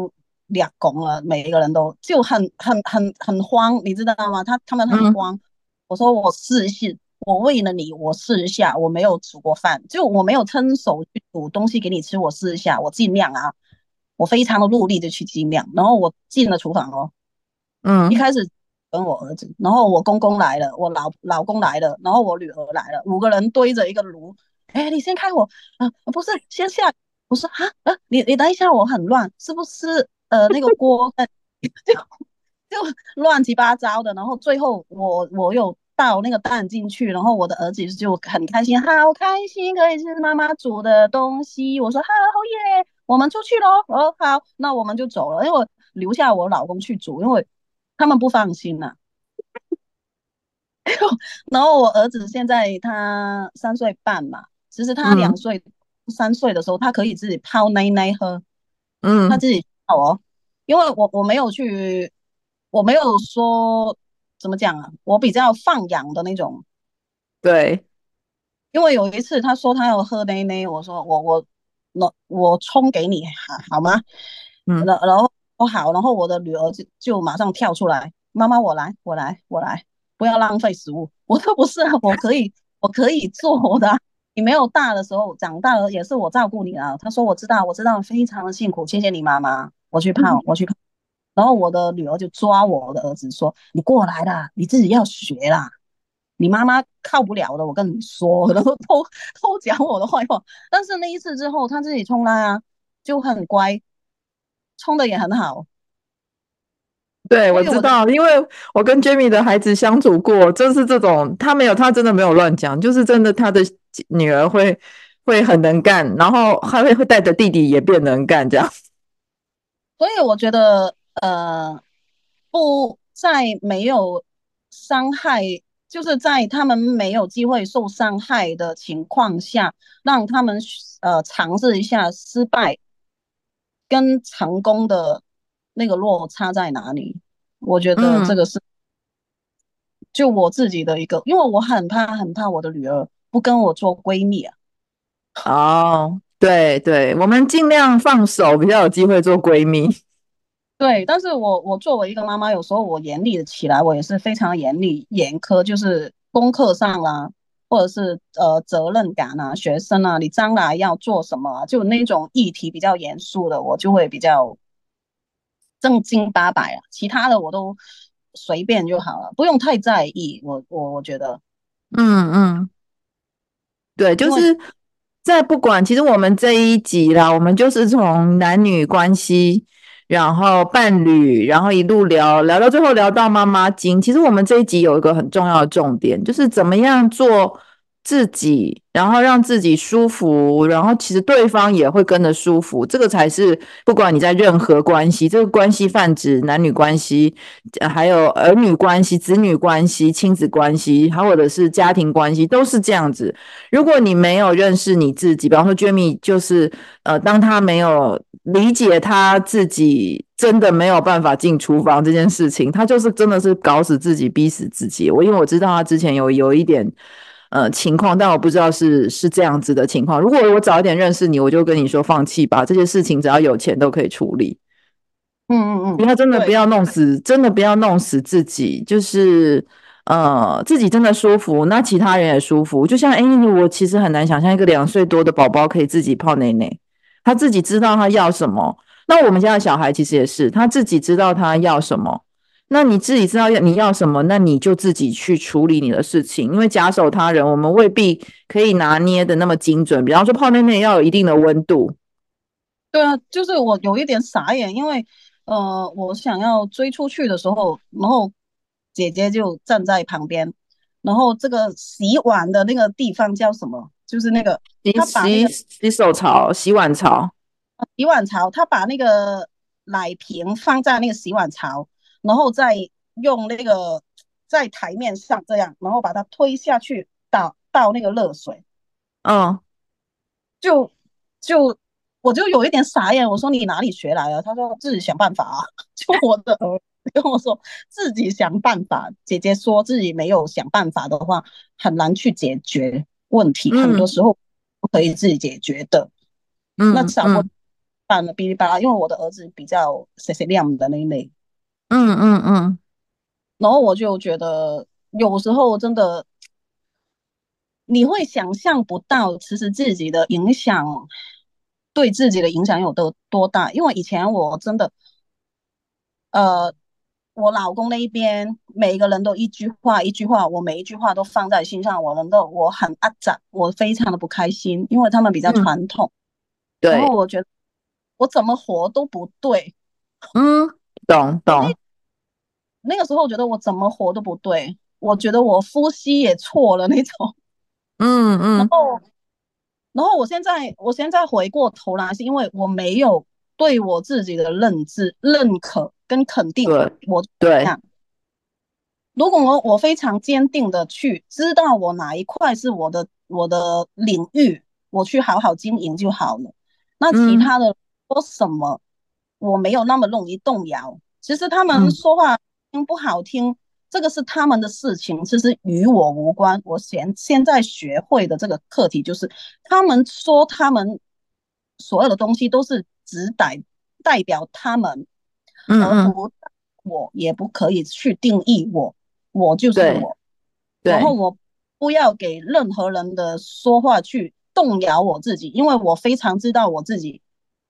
两拱了，每一个人都就很很很很慌，你知道吗？他他们很慌。嗯、我说：“我试一试，我为了你，我试一下。我没有煮过饭，就我没有伸手去煮东西给你吃，我试一下，我尽量啊，我非常的努力的去尽量。然后我进了厨房哦，嗯，一开始。”跟我儿子，然后我公公来了，我老老公来了，然后我女儿来了，五个人堆着一个炉。哎，你先开火啊？不是，先下。我说啊啊，你你等一下，我很乱，是不是？呃，那个锅就就乱七八糟的。然后最后我我又倒那个蛋进去，然后我的儿子就很开心，好开心可以吃妈妈煮的东西。我说好耶，我们出去喽。哦好，那我们就走了，因为留下我老公去煮，因为他们不放心呐、啊。<laughs> 然后我儿子现在他三岁半嘛，其实他两岁、嗯、三岁的时候，他可以自己泡奶奶喝，嗯，他自己泡哦，因为我我没有去，我没有说怎么讲啊，我比较放养的那种，对，因为有一次他说他要喝奶奶，我说我我那我冲给你好好吗？嗯，然然后我好，然后我的女儿就就马上跳出来，妈妈我来我来我来。不要浪费食物，<laughs> 我说不是啊，我可以，我可以做的。你没有大的时候，长大了也是我照顾你啊。他说我知道，我知道，非常的辛苦，谢谢你妈妈。我去泡，我去泡。然后我的女儿就抓我的儿子说：“你过来啦，你自己要学啦，你妈妈靠不了的，我跟你说。”然后偷偷讲我的坏话。但是那一次之后，他自己冲啦啊，就很乖，冲的也很好。对，我知道，因为我跟 Jamie 的孩子相处过，就是这种，他没有，他真的没有乱讲，就是真的，他的女儿会会很能干，然后还会会带着弟弟也变能干这样。所以我觉得，呃，不在没有伤害，就是在他们没有机会受伤害的情况下，让他们呃尝试一下失败跟成功的。那个落差在哪里？我觉得这个是，就我自己的一个，嗯、因为我很怕很怕我的女儿不跟我做闺蜜啊。哦，对对，我们尽量放手，比较有机会做闺蜜。<laughs> 对，但是我我作为一个妈妈，有时候我严厉的起来，我也是非常严厉严苛，就是功课上啊，或者是呃责任感啊，学生啊，你将来要做什么，就那种议题比较严肃的，我就会比较。正经八百啊，其他的我都随便就好了，不用太在意。我我我觉得，嗯嗯，对，就是在不管，其实我们这一集啦，我们就是从男女关系，然后伴侣，然后一路聊聊到最后聊到妈妈经。其实我们这一集有一个很重要的重点，就是怎么样做。自己，然后让自己舒服，然后其实对方也会跟着舒服，这个才是不管你在任何关系，这个关系泛指男女关系，还有儿女关系、子女关系、亲子关系，还或者是家庭关系，都是这样子。如果你没有认识你自己，比方说 Jamie 就是呃，当他没有理解他自己，真的没有办法进厨房这件事情，他就是真的是搞死自己，逼死自己。我因为我知道他之前有有一点。呃，情况，但我不知道是是这样子的情况。如果我早一点认识你，我就跟你说放弃吧，这些事情只要有钱都可以处理。嗯嗯嗯，不要真的不要弄死，真的不要弄死自己，就是呃，自己真的舒服，那其他人也舒服。就像哎，我其实很难想象一个两岁多的宝宝可以自己泡奶奶，他自己知道他要什么。那我们家的小孩其实也是，他自己知道他要什么。那你自己知道要你要什么，那你就自己去处理你的事情，因为假手他人，我们未必可以拿捏的那么精准。比方说泡面面要有一定的温度。对啊，就是我有一点傻眼，因为呃，我想要追出去的时候，然后姐姐就站在旁边，然后这个洗碗的那个地方叫什么？就是那个洗洗洗手槽、洗碗槽、洗碗槽，他把那个奶瓶放在那个洗碗槽。然后再用那个在台面上这样，然后把它推下去倒倒那个热水，嗯，就就我就有一点傻眼，我说你哪里学来的？他说自己想办法啊，<laughs> 就我的儿子 <laughs> 跟我说自己想办法。姐姐说自己没有想办法的话，很难去解决问题，嗯、很多时候不可以自己解决的。嗯，那怎么办呢？哔哩吧啦，因为我的儿子比较细细亮的那一类。嗯嗯嗯，然后我就觉得有时候真的，你会想象不到，其实自己的影响对自己的影响有多多大。因为以前我真的，呃，我老公那一边每个人都一句话一句话，我每一句话都放在心上，我能够我很阿展，我非常的不开心，因为他们比较传统。嗯、对，然后我觉得我怎么活都不对。嗯。懂懂，那个时候我觉得我怎么活都不对，我觉得我呼吸也错了那种。嗯嗯。然后，然后我现在我现在回过头来，是因为我没有对我自己的认知、认可跟肯定。对，我对。如果我我非常坚定的去知道我哪一块是我的我的领域，我去好好经营就好了。那其他的说什么，嗯、我没有那么容易动摇。其实他们说话听不好听，嗯、这个是他们的事情，其实与我无关。我现现在学会的这个课题就是，他们说他们所有的东西都是只代代表他们，嗯，而不我也不可以去定义我。我就是我，然后我不要给任何人的说话去动摇我自己，因为我非常知道我自己，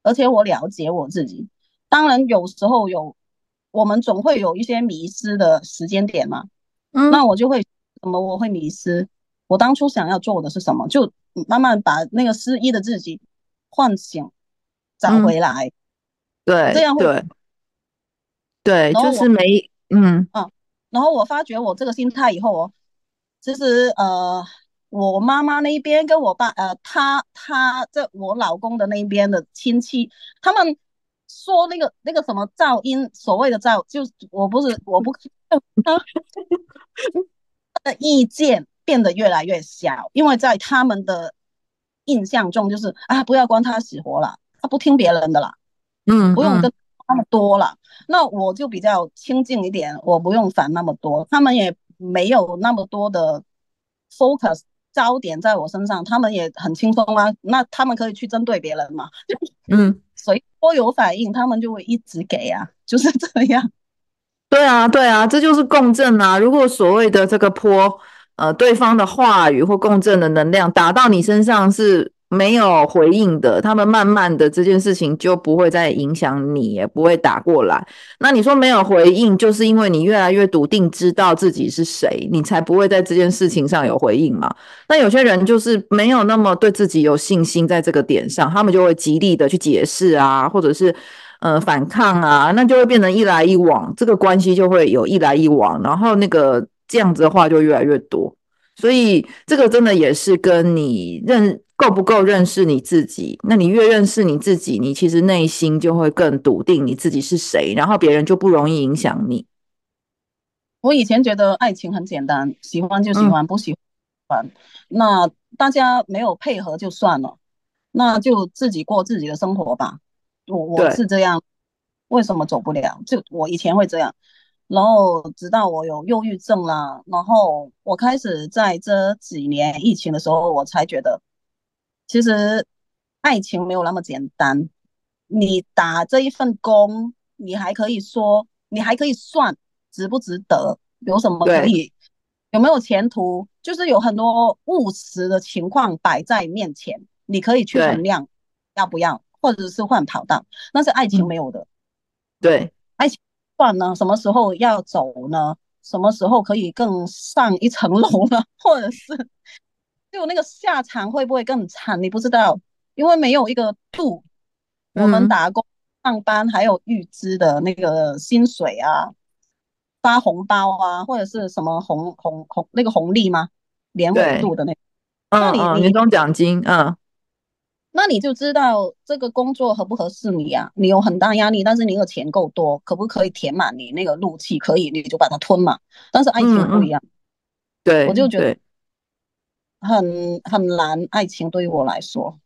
而且我了解我自己。当然有时候有，我们总会有一些迷失的时间点嘛。嗯，那我就会怎么我会迷失？我当初想要做的是什么？就慢慢把那个失忆的自己唤醒，找回来。嗯、对，这样会对，对，就是没嗯嗯。然后我发觉我这个心态以后哦，其实呃，我妈妈那边跟我爸呃，他他这我老公的那边的亲戚，他们说那个那个什么噪音，所谓的噪，就我不是我不，<laughs> 他的意见变得越来越小，因为在他们的印象中就是啊，不要管他死活了，他不听别人的了，嗯，不用跟。那么多了，那我就比较清静一点，我不用烦那么多。他们也没有那么多的 focus 焦点在我身上，他们也很轻松啊。那他们可以去针对别人嘛？嗯，<laughs> 所以颇有反应，他们就会一直给啊，就是 <laughs> 这样。对啊，对啊，这就是共振啊。如果所谓的这个波，呃，对方的话语或共振的能量打到你身上是。没有回应的，他们慢慢的这件事情就不会再影响你，也不会打过来。那你说没有回应，就是因为你越来越笃定知道自己是谁，你才不会在这件事情上有回应嘛。那有些人就是没有那么对自己有信心，在这个点上，他们就会极力的去解释啊，或者是呃反抗啊，那就会变成一来一往，这个关系就会有一来一往，然后那个这样子的话就越来越多。所以这个真的也是跟你认够不够认识你自己。那你越认识你自己，你其实内心就会更笃定你自己是谁，然后别人就不容易影响你。我以前觉得爱情很简单，喜欢就喜欢，不喜欢，嗯，那大家没有配合就算了，那就自己过自己的生活吧。我我是这样，为什么走不了？就我以前会这样。然后直到我有忧郁症啦，然后我开始在这几年疫情的时候，我才觉得，其实爱情没有那么简单。你打这一份工，你还可以说，你还可以算值不值得，有什么可以，有没有前途，就是有很多务实的情况摆在面前，你可以去衡量要不要，或者是换跑道。那是爱情没有的，对，爱情。算呢？什么时候要走呢？什么时候可以更上一层楼呢？<laughs> 或者是就那个下场会不会更惨？你不知道，因为没有一个度。我们打工上班还有预支的那个薪水啊，发红包啊，或者是什么红红红那个红利吗？年尾度的那个，嗯嗯，年终奖金，嗯。那你就知道这个工作合不合适你呀？你有很大压力，但是你有钱够多，可不可以填满你那个怒气？可以，你就把它吞嘛。但是爱情不一样，嗯、对，我就觉得很很难。爱情对于我来说，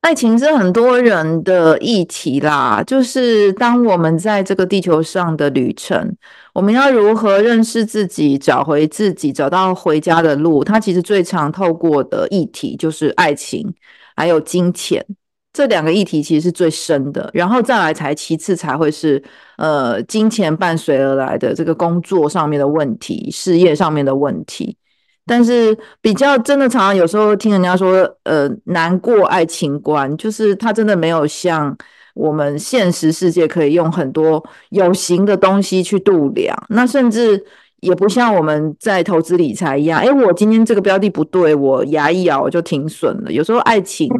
爱情是很多人的议题啦。就是当我们在这个地球上的旅程，我们要如何认识自己，找回自己，找到回家的路？它其实最常透过的议题就是爱情。还有金钱这两个议题其实是最深的，然后再来才其次才会是呃金钱伴随而来的这个工作上面的问题、事业上面的问题。但是比较真的常常有时候听人家说，呃，难过爱情观，就是他真的没有像我们现实世界可以用很多有形的东西去度量，那甚至。也不像我们在投资理财一样，哎，我今天这个标的不对，我牙一咬我就停损了。有时候爱情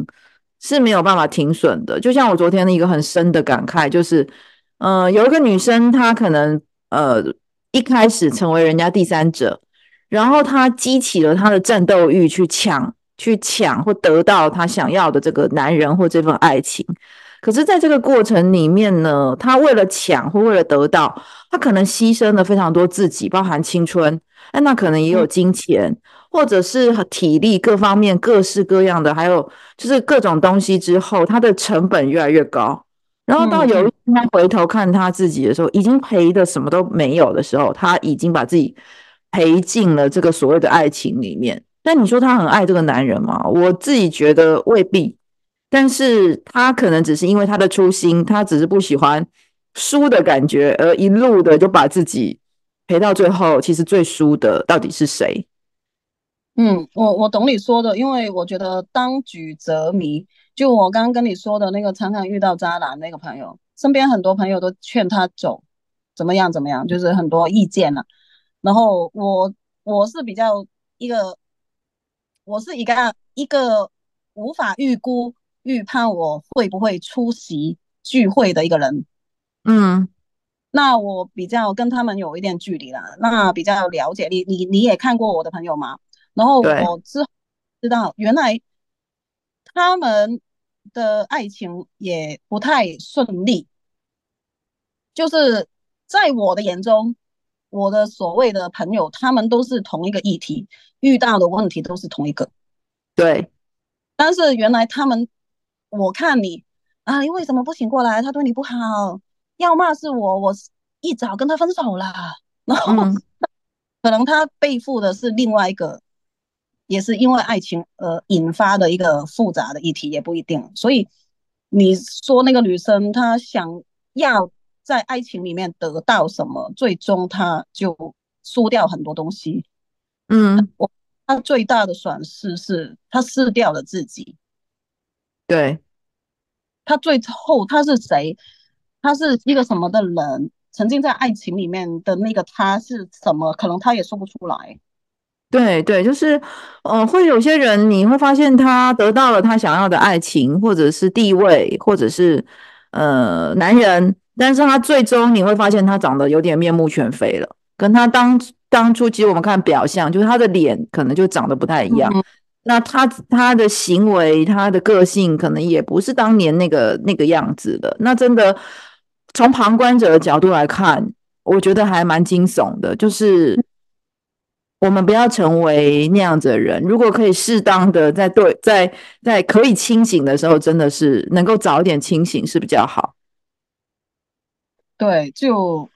是没有办法停损的，就像我昨天的一个很深的感慨，就是，呃，有一个女生她可能呃一开始成为人家第三者，然后她激起了她的战斗欲，去抢、去抢或得到她想要的这个男人或这份爱情。可是，在这个过程里面呢，他为了抢或为了得到，他可能牺牲了非常多自己，包含青春，那可能也有金钱，或者是体力各方面各式各样的，还有就是各种东西之后，他的成本越来越高。然后到有一天他回头看他自己的时候，已经赔的什么都没有的时候，他已经把自己赔进了这个所谓的爱情里面。但你说他很爱这个男人吗？我自己觉得未必。但是他可能只是因为他的初心，他只是不喜欢输的感觉，而一路的就把自己陪到最后。其实最输的到底是谁？嗯，我我懂你说的，因为我觉得当局者迷。就我刚刚跟你说的那个，常常遇到渣男那个朋友，身边很多朋友都劝他走，怎么样怎么样，就是很多意见了。然后我我是比较一个，我是一个一个无法预估预判我会不会出席聚会的一个人。嗯，那我比较跟他们有一点距离了，那比较了解你，你你也看过我的朋友吗？然后我知知道原来他们。的爱情也不太顺利，就是在我的眼中，我的所谓的朋友，他们都是同一个议题，遇到的问题都是同一个。对，但是原来他们，我看你啊，你为什么不醒过来？他对你不好，要骂是我，我一早跟他分手了，然后、嗯、<laughs> 可能他背负的是另外一个。也是因为爱情而引发的一个复杂的议题，也不一定。所以你说那个女生她想要在爱情里面得到什么，最终她就输掉很多东西。嗯，我她最大的损失是她失掉了自己。对，他最后他是谁？他是一个什么的人？曾经在爱情里面的那个他是什么？可能他也说不出来。对对，就是，呃，会有些人你会发现他得到了他想要的爱情，或者是地位，或者是呃男人，但是他最终你会发现他长得有点面目全非了，跟他当当初其实我们看表象，就是他的脸可能就长得不太一样，嗯、那他他的行为，他的个性可能也不是当年那个那个样子的，那真的从旁观者的角度来看，我觉得还蛮惊悚的，就是。我们不要成为那样子的人。如果可以适当的在对在在可以清醒的时候，真的是能够早一点清醒是比较好。对，就，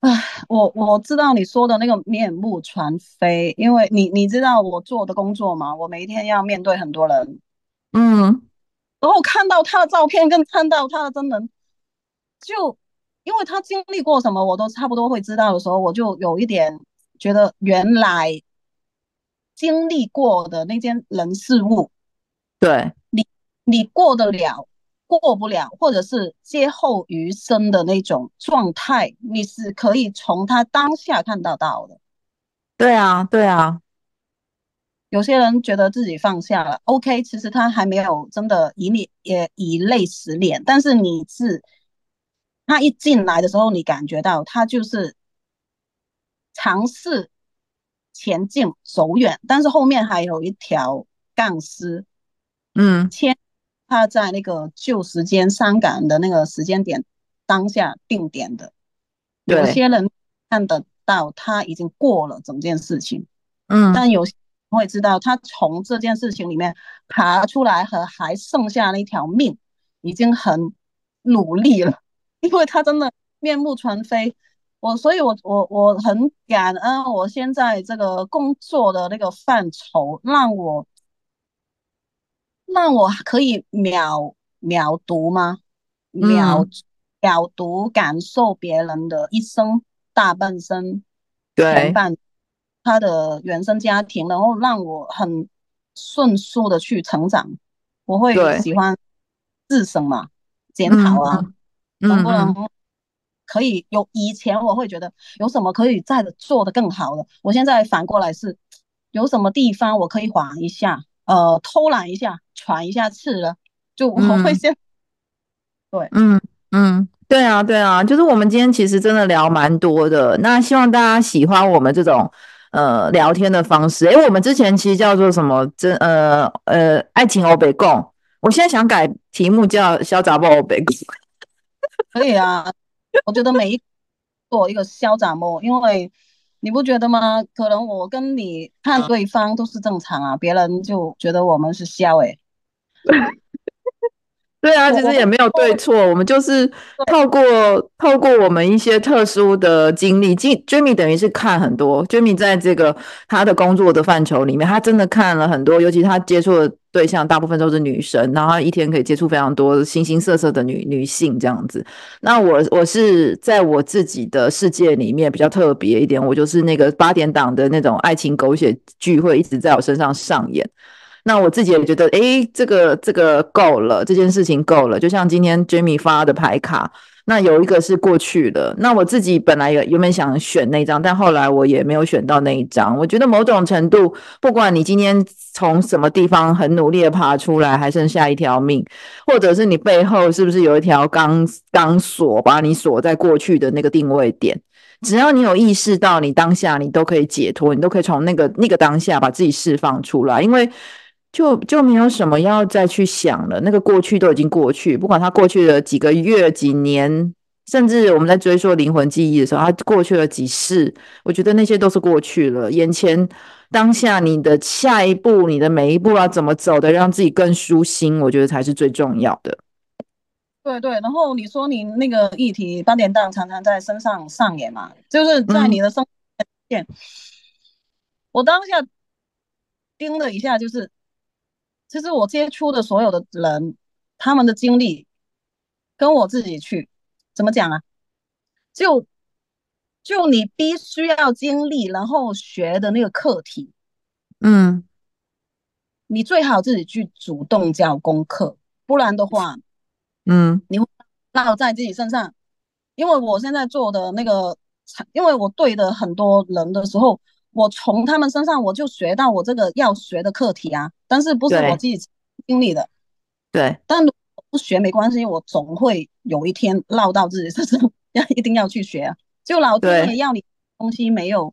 唉，我我知道你说的那个面目全非，因为你你知道我做的工作吗？我每一天要面对很多人，嗯，然后看到他的照片跟看到他的真人，就因为他经历过什么，我都差不多会知道的时候，我就有一点。觉得原来经历过的那件人事物，对你，你过得了，过不了，或者是劫后余生的那种状态，你是可以从他当下看到到的。对啊，对啊。有些人觉得自己放下了，OK，其实他还没有真的以你也以泪洗脸，但是你是他一进来的时候，你感觉到他就是。尝试前进走远，但是后面还有一条杠丝，嗯，牵他在那个旧时间伤感的那个时间点当下定点的，有些人看得到他已经过了整件事情，嗯，但有些会知道他从这件事情里面爬出来和还剩下那条命已经很努力了，<laughs> 因为他真的面目全非。我所以我，我我我很感恩，我现在这个工作的那个范畴，让我让我可以秒秒读吗？秒、嗯、秒读感受别人的一生大半生，对半他的原生家庭，然后让我很迅速的去成长。我会喜欢自省嘛，检讨啊，能不能？可以有以前我会觉得有什么可以再做的更好的，我现在反过来是有什么地方我可以缓一下，呃，偷懒一下，喘一下气了，就我会先、嗯、对，嗯嗯，对啊，对啊，就是我们今天其实真的聊蛮多的。那希望大家喜欢我们这种呃聊天的方式。诶，我们之前其实叫做什么？真呃呃，爱情欧北共。我现在想改题目叫潇洒不欧北共。可以啊，我觉得每一做一个潇洒梦，因为你不觉得吗？可能我跟你看对方都是正常啊，别人就觉得我们是潇诶。<laughs> 对啊，其实也没有对错，我们就是透过透过我们一些特殊的经历，Jimmy 等于是看很多，Jimmy 在这个他的工作的范畴里面，他真的看了很多，尤其他接触的对象大部分都是女生，然后他一天可以接触非常多形形色色的女女性这样子。那我我是在我自己的世界里面比较特别一点，我就是那个八点档的那种爱情狗血剧会一直在我身上上演。那我自己也觉得，诶，这个这个够了，这件事情够了。就像今天 Jimmy 发的牌卡，那有一个是过去的。那我自己本来有原本想选那张，但后来我也没有选到那一张。我觉得某种程度，不管你今天从什么地方很努力的爬出来，还剩下一条命，或者是你背后是不是有一条钢钢索把你锁在过去的那个定位点，只要你有意识到，你当下你都可以解脱，你都可以从那个那个当下把自己释放出来，因为。就就没有什么要再去想了，那个过去都已经过去，不管他过去了几个月、几年，甚至我们在追溯灵魂记忆的时候，他过去了几世，我觉得那些都是过去了。眼前当下，你的下一步，你的每一步要怎么走的，让自己更舒心，我觉得才是最重要的。对对，然后你说你那个议题八点档常常在身上上演嘛，就是在你的生活线，嗯、我当下盯了一下，就是。其实我接触的所有的人，他们的经历跟我自己去怎么讲啊？就就你必须要经历，然后学的那个课题，嗯，你最好自己去主动交功课，不然的话，嗯，你会落在自己身上。因为我现在做的那个，因为我对的很多人的时候。我从他们身上我就学到我这个要学的课题啊，但是不是我自己经历的，对，但如果不学没关系，我总会有一天落到自己身上，<laughs> 要一定要去学啊。就老天爷要你东西没有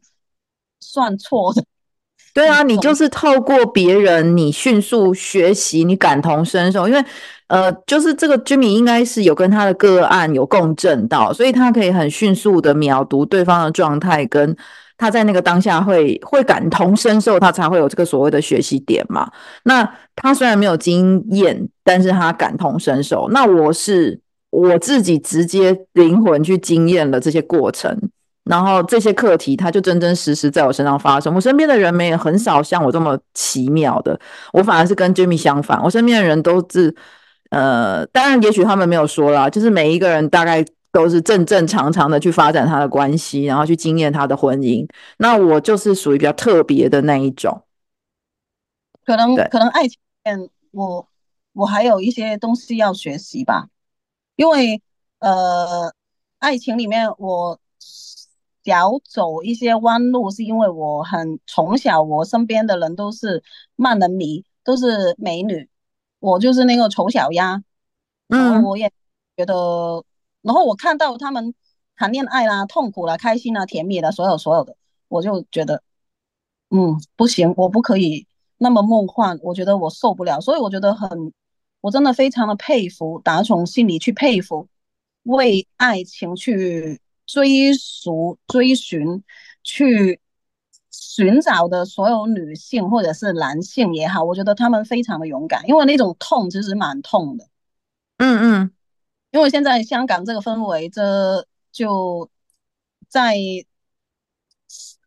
算错的，<laughs> 对啊，你就是透过别人，你迅速学习，你感同身受，因为呃，就是这个 Jemmy 应该是有跟他的个案有共振到，所以他可以很迅速的秒读对方的状态跟。他在那个当下会会感同身受，他才会有这个所谓的学习点嘛。那他虽然没有经验，但是他感同身受。那我是我自己直接灵魂去经验了这些过程，然后这些课题，他就真真实实在我身上发生。我身边的人们也很少像我这么奇妙的，我反而是跟 Jimmy 相反，我身边的人都是呃，当然也许他们没有说啦，就是每一个人大概。都是正正常常的去发展他的关系，然后去经验他的婚姻。那我就是属于比较特别的那一种。可能可能爱情里我我还有一些东西要学习吧。因为呃，爱情里面我少走一些弯路，是因为我很从小我身边的人都是万人迷，都是美女，我就是那个丑小鸭。嗯，我也觉得。然后我看到他们谈恋爱啦、痛苦啦、开心啦、甜蜜啦，所有所有的，我就觉得，嗯，不行，我不可以那么梦幻，我觉得我受不了。所以我觉得很，我真的非常的佩服，打从心里去佩服，为爱情去追逐、追寻、去寻找的所有女性或者是男性也好，我觉得他们非常的勇敢，因为那种痛其实蛮痛的。嗯嗯。因为现在香港这个氛围，这就在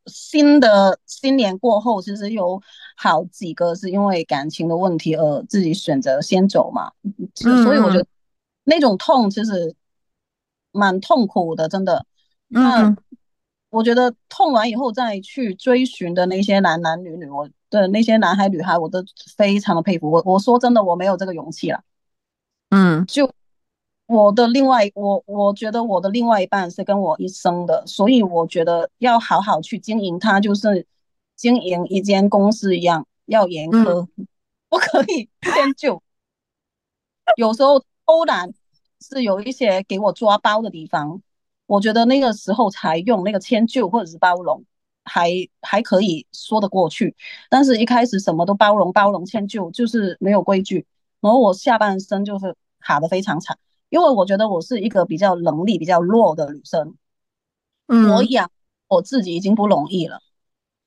新的新年过后，其实有好几个是因为感情的问题而自己选择先走嘛。嗯，所以我觉得那种痛其实蛮痛苦的，真的。那我觉得痛完以后再去追寻的那些男男女女，我的那些男孩女孩，我都非常的佩服。我我说真的，我没有这个勇气了。嗯，就。我的另外，我我觉得我的另外一半是跟我一生的，所以我觉得要好好去经营它，就是经营一间公司一样，要严苛，不可以迁就。有时候偷懒是有一些给我抓包的地方，我觉得那个时候才用那个迁就或者是包容，还还可以说得过去。但是一开始什么都包容包容迁就，就是没有规矩，然后我下半生就是卡得非常惨，因为我觉得我是一个比较能力比较弱的女生，嗯，我养我自己已经不容易了，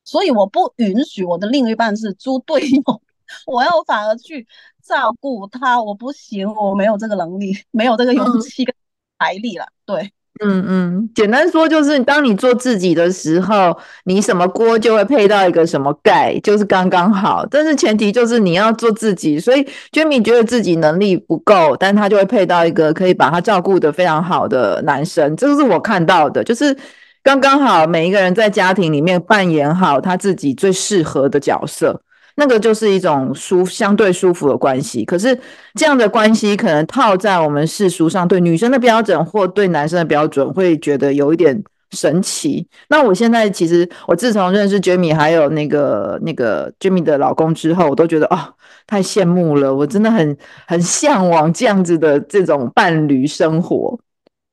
所以我不允许我的另一半是猪队友。我要反而去照顾他，我不行，我没有这个能力，没有这个勇气跟财力了。对，嗯嗯，简单说就是，当你做自己的时候，你什么锅就会配到一个什么盖，就是刚刚好。但是前提就是你要做自己，所以 Jamie 觉得自己能力不够，但他就会配到一个可以把他照顾得非常好的男生。这个是我看到的，就是刚刚好，每一个人在家庭里面扮演好他自己最适合的角色。那个就是一种舒相对舒服的关系，可是这样的关系可能套在我们世俗上对女生的标准或对男生的标准，会觉得有一点神奇。那我现在其实我自从认识 Jamie 还有那个那个 Jamie 的老公之后，我都觉得哦，太羡慕了，我真的很很向往这样子的这种伴侣生活。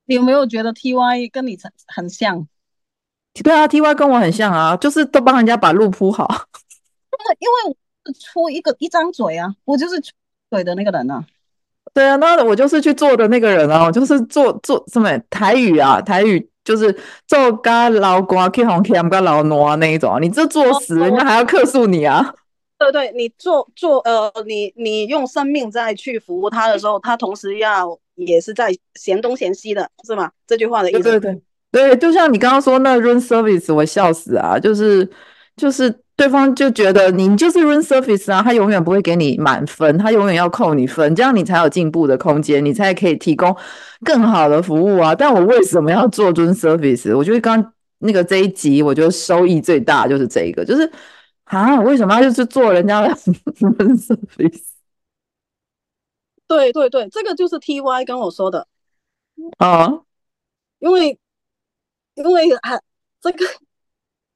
你有没有觉得 TY 跟你很很像？对啊，TY 跟我很像啊，就是都帮人家把路铺好。因为我出一个一张嘴啊，我就是出嘴的那个人啊。对啊，那我就是去做的那个人啊，我就是做做什么台语啊，台语就是做嘎老瓜 K 红 K M 嘎老挪啊那一种啊，你这作死人家还要克诉你啊。对对，你做做呃，你你用生命在去服务他的时候，他同时要也是在嫌东嫌西的，是吗？这句话的意思。对对对，对，就像你刚刚说那 room service，我笑死啊，就是就是。对方就觉得你就是 room service 啊，他永远不会给你满分，他永远要扣你分，这样你才有进步的空间，你才可以提供更好的服务啊。但我为什么要做 room service？我觉得刚那个这一集，我觉得收益最大就是这个，就是啊，为什么要就是做人家的 <laughs> room service？对对对，这个就是 TY 跟我说的啊，因为因为啊这个。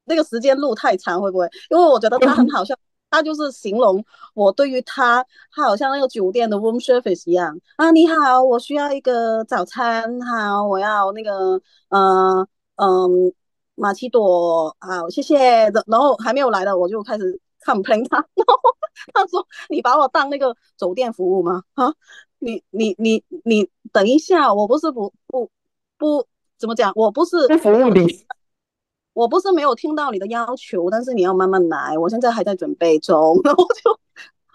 那个时间路太长，会不会？因为我觉得他很好笑，他就是形容我对于他，他好像那个酒店的 room service 一样啊。你好，我需要一个早餐，好，我要那个，呃，嗯，玛奇朵，好，谢谢。然后还没有来的，我就开始 complain 他，然后他说：“你把我当那个酒店服务吗？啊，你你你你等一下，我不是不不不怎么讲，我不是服务你。”我不是没有听到你的要求，但是你要慢慢来。我现在还在准备中，<laughs> 然后就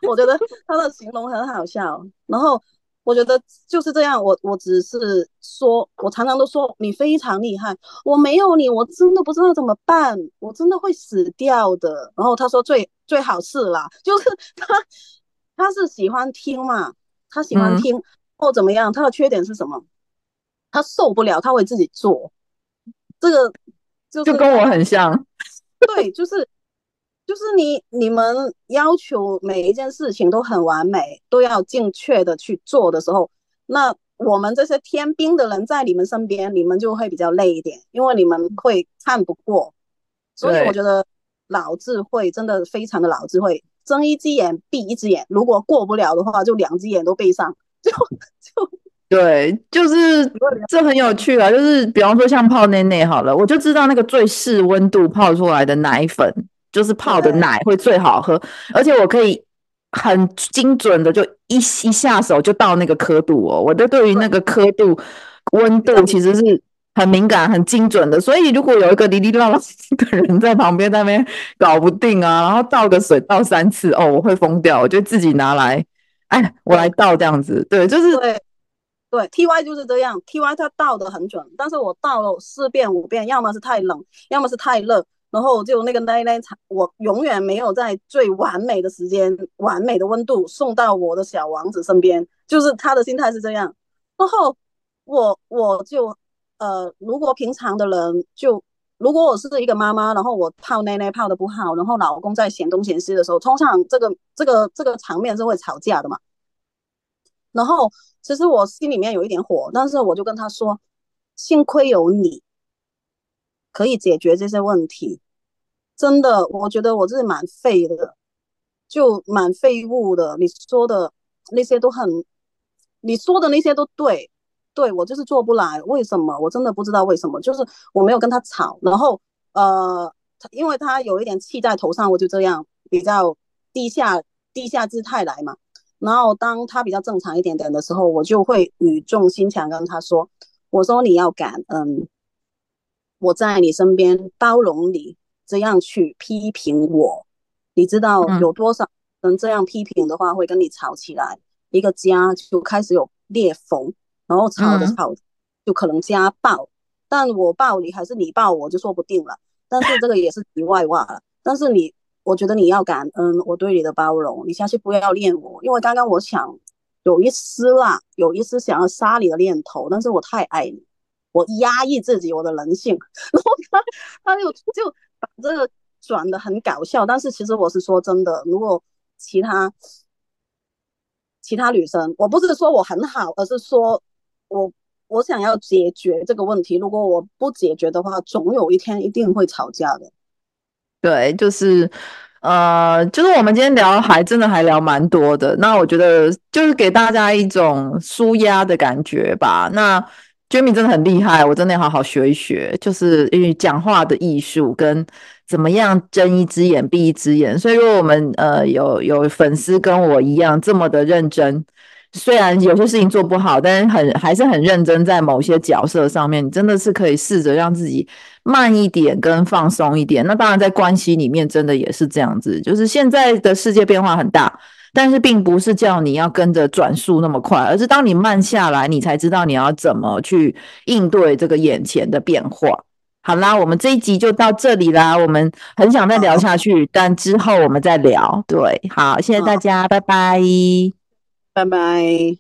我觉得他的形容很好笑。然后我觉得就是这样，我我只是说，我常常都说你非常厉害，我没有你，我真的不知道怎么办，我真的会死掉的。然后他说最最好是啦，就是 <laughs> 他他是喜欢听嘛，他喜欢听、嗯、或怎么样，他的缺点是什么？他受不了，他会自己做这个。就跟我很像，<laughs> 对，就是就是你你们要求每一件事情都很完美，都要精确的去做的时候，那我们这些天兵的人在你们身边，你们就会比较累一点，因为你们会看不过。所以我觉得老智慧真的非常的老智慧，睁一只眼闭一只眼，如果过不了的话，就两只眼都闭上，就 <laughs> 就。对，就是这很有趣啊。就是比方说像泡内内好了，我就知道那个最适温度泡出来的奶粉，就是泡的奶会最好喝，而且我可以很精准的就一一下手就到那个刻度哦。我都对于那个刻度、温度其实是很敏感、很精准的。所以如果有一个哩哩啦啦的人在旁边那边搞不定啊，然后倒个水倒三次哦，我会疯掉。我就自己拿来，哎，我来倒这样子。对，就是。对，T Y 就是这样，T Y 它倒的很准，但是我倒了四遍五遍，要么是太冷，要么是太热，然后就那个奶奶茶，我永远没有在最完美的时间、完美的温度送到我的小王子身边，就是他的心态是这样。然后我我就呃，如果平常的人就，如果我是一个妈妈，然后我泡奶奶泡的不好，然后老公在嫌东嫌西的时候，通常这个这个这个场面是会吵架的嘛。然后，其实我心里面有一点火，但是我就跟他说，幸亏有你，可以解决这些问题。真的，我觉得我自己蛮废的，就蛮废物的。你说的那些都很，你说的那些都对，对，我就是做不来，为什么？我真的不知道为什么，就是我没有跟他吵，然后呃，因为他有一点气在头上，我就这样比较低下低下姿态来嘛。然后当他比较正常一点点的时候，我就会语重心长跟他说：“我说你要感恩，我在你身边包容你，这样去批评我，你知道有多少人这样批评的话会跟你吵起来，嗯、一个家就开始有裂缝。”然后吵着吵着就可能家暴，但我暴你还是你暴我就说不定了。但是这个也是题外话了。但是你，我觉得你要感恩我对你的包容，你下次不要练我，因为刚刚我想有一丝啦，有一丝想要杀你的念头，但是我太爱你，我压抑自己我的人性，<laughs> 然后他他就就把这个转的很搞笑。但是其实我是说真的，如果其他其他女生，我不是说我很好，而是说。我我想要解决这个问题，如果我不解决的话，总有一天一定会吵架的。对，就是呃，就是我们今天聊还真的还聊蛮多的。那我觉得就是给大家一种舒压的感觉吧。那 Jamie 真的很厉害，我真的要好好学一学，就是因为讲话的艺术跟怎么样睁一只眼闭一只眼。所以如果我们呃有有粉丝跟我一样这么的认真。虽然有些事情做不好，但是很还是很认真，在某些角色上面，你真的是可以试着让自己慢一点，跟放松一点。那当然，在关系里面，真的也是这样子。就是现在的世界变化很大，但是并不是叫你要跟着转速那么快，而是当你慢下来，你才知道你要怎么去应对这个眼前的变化。好啦，我们这一集就到这里啦。我们很想再聊下去，但之后我们再聊。对，好，谢谢大家，拜拜。拜拜。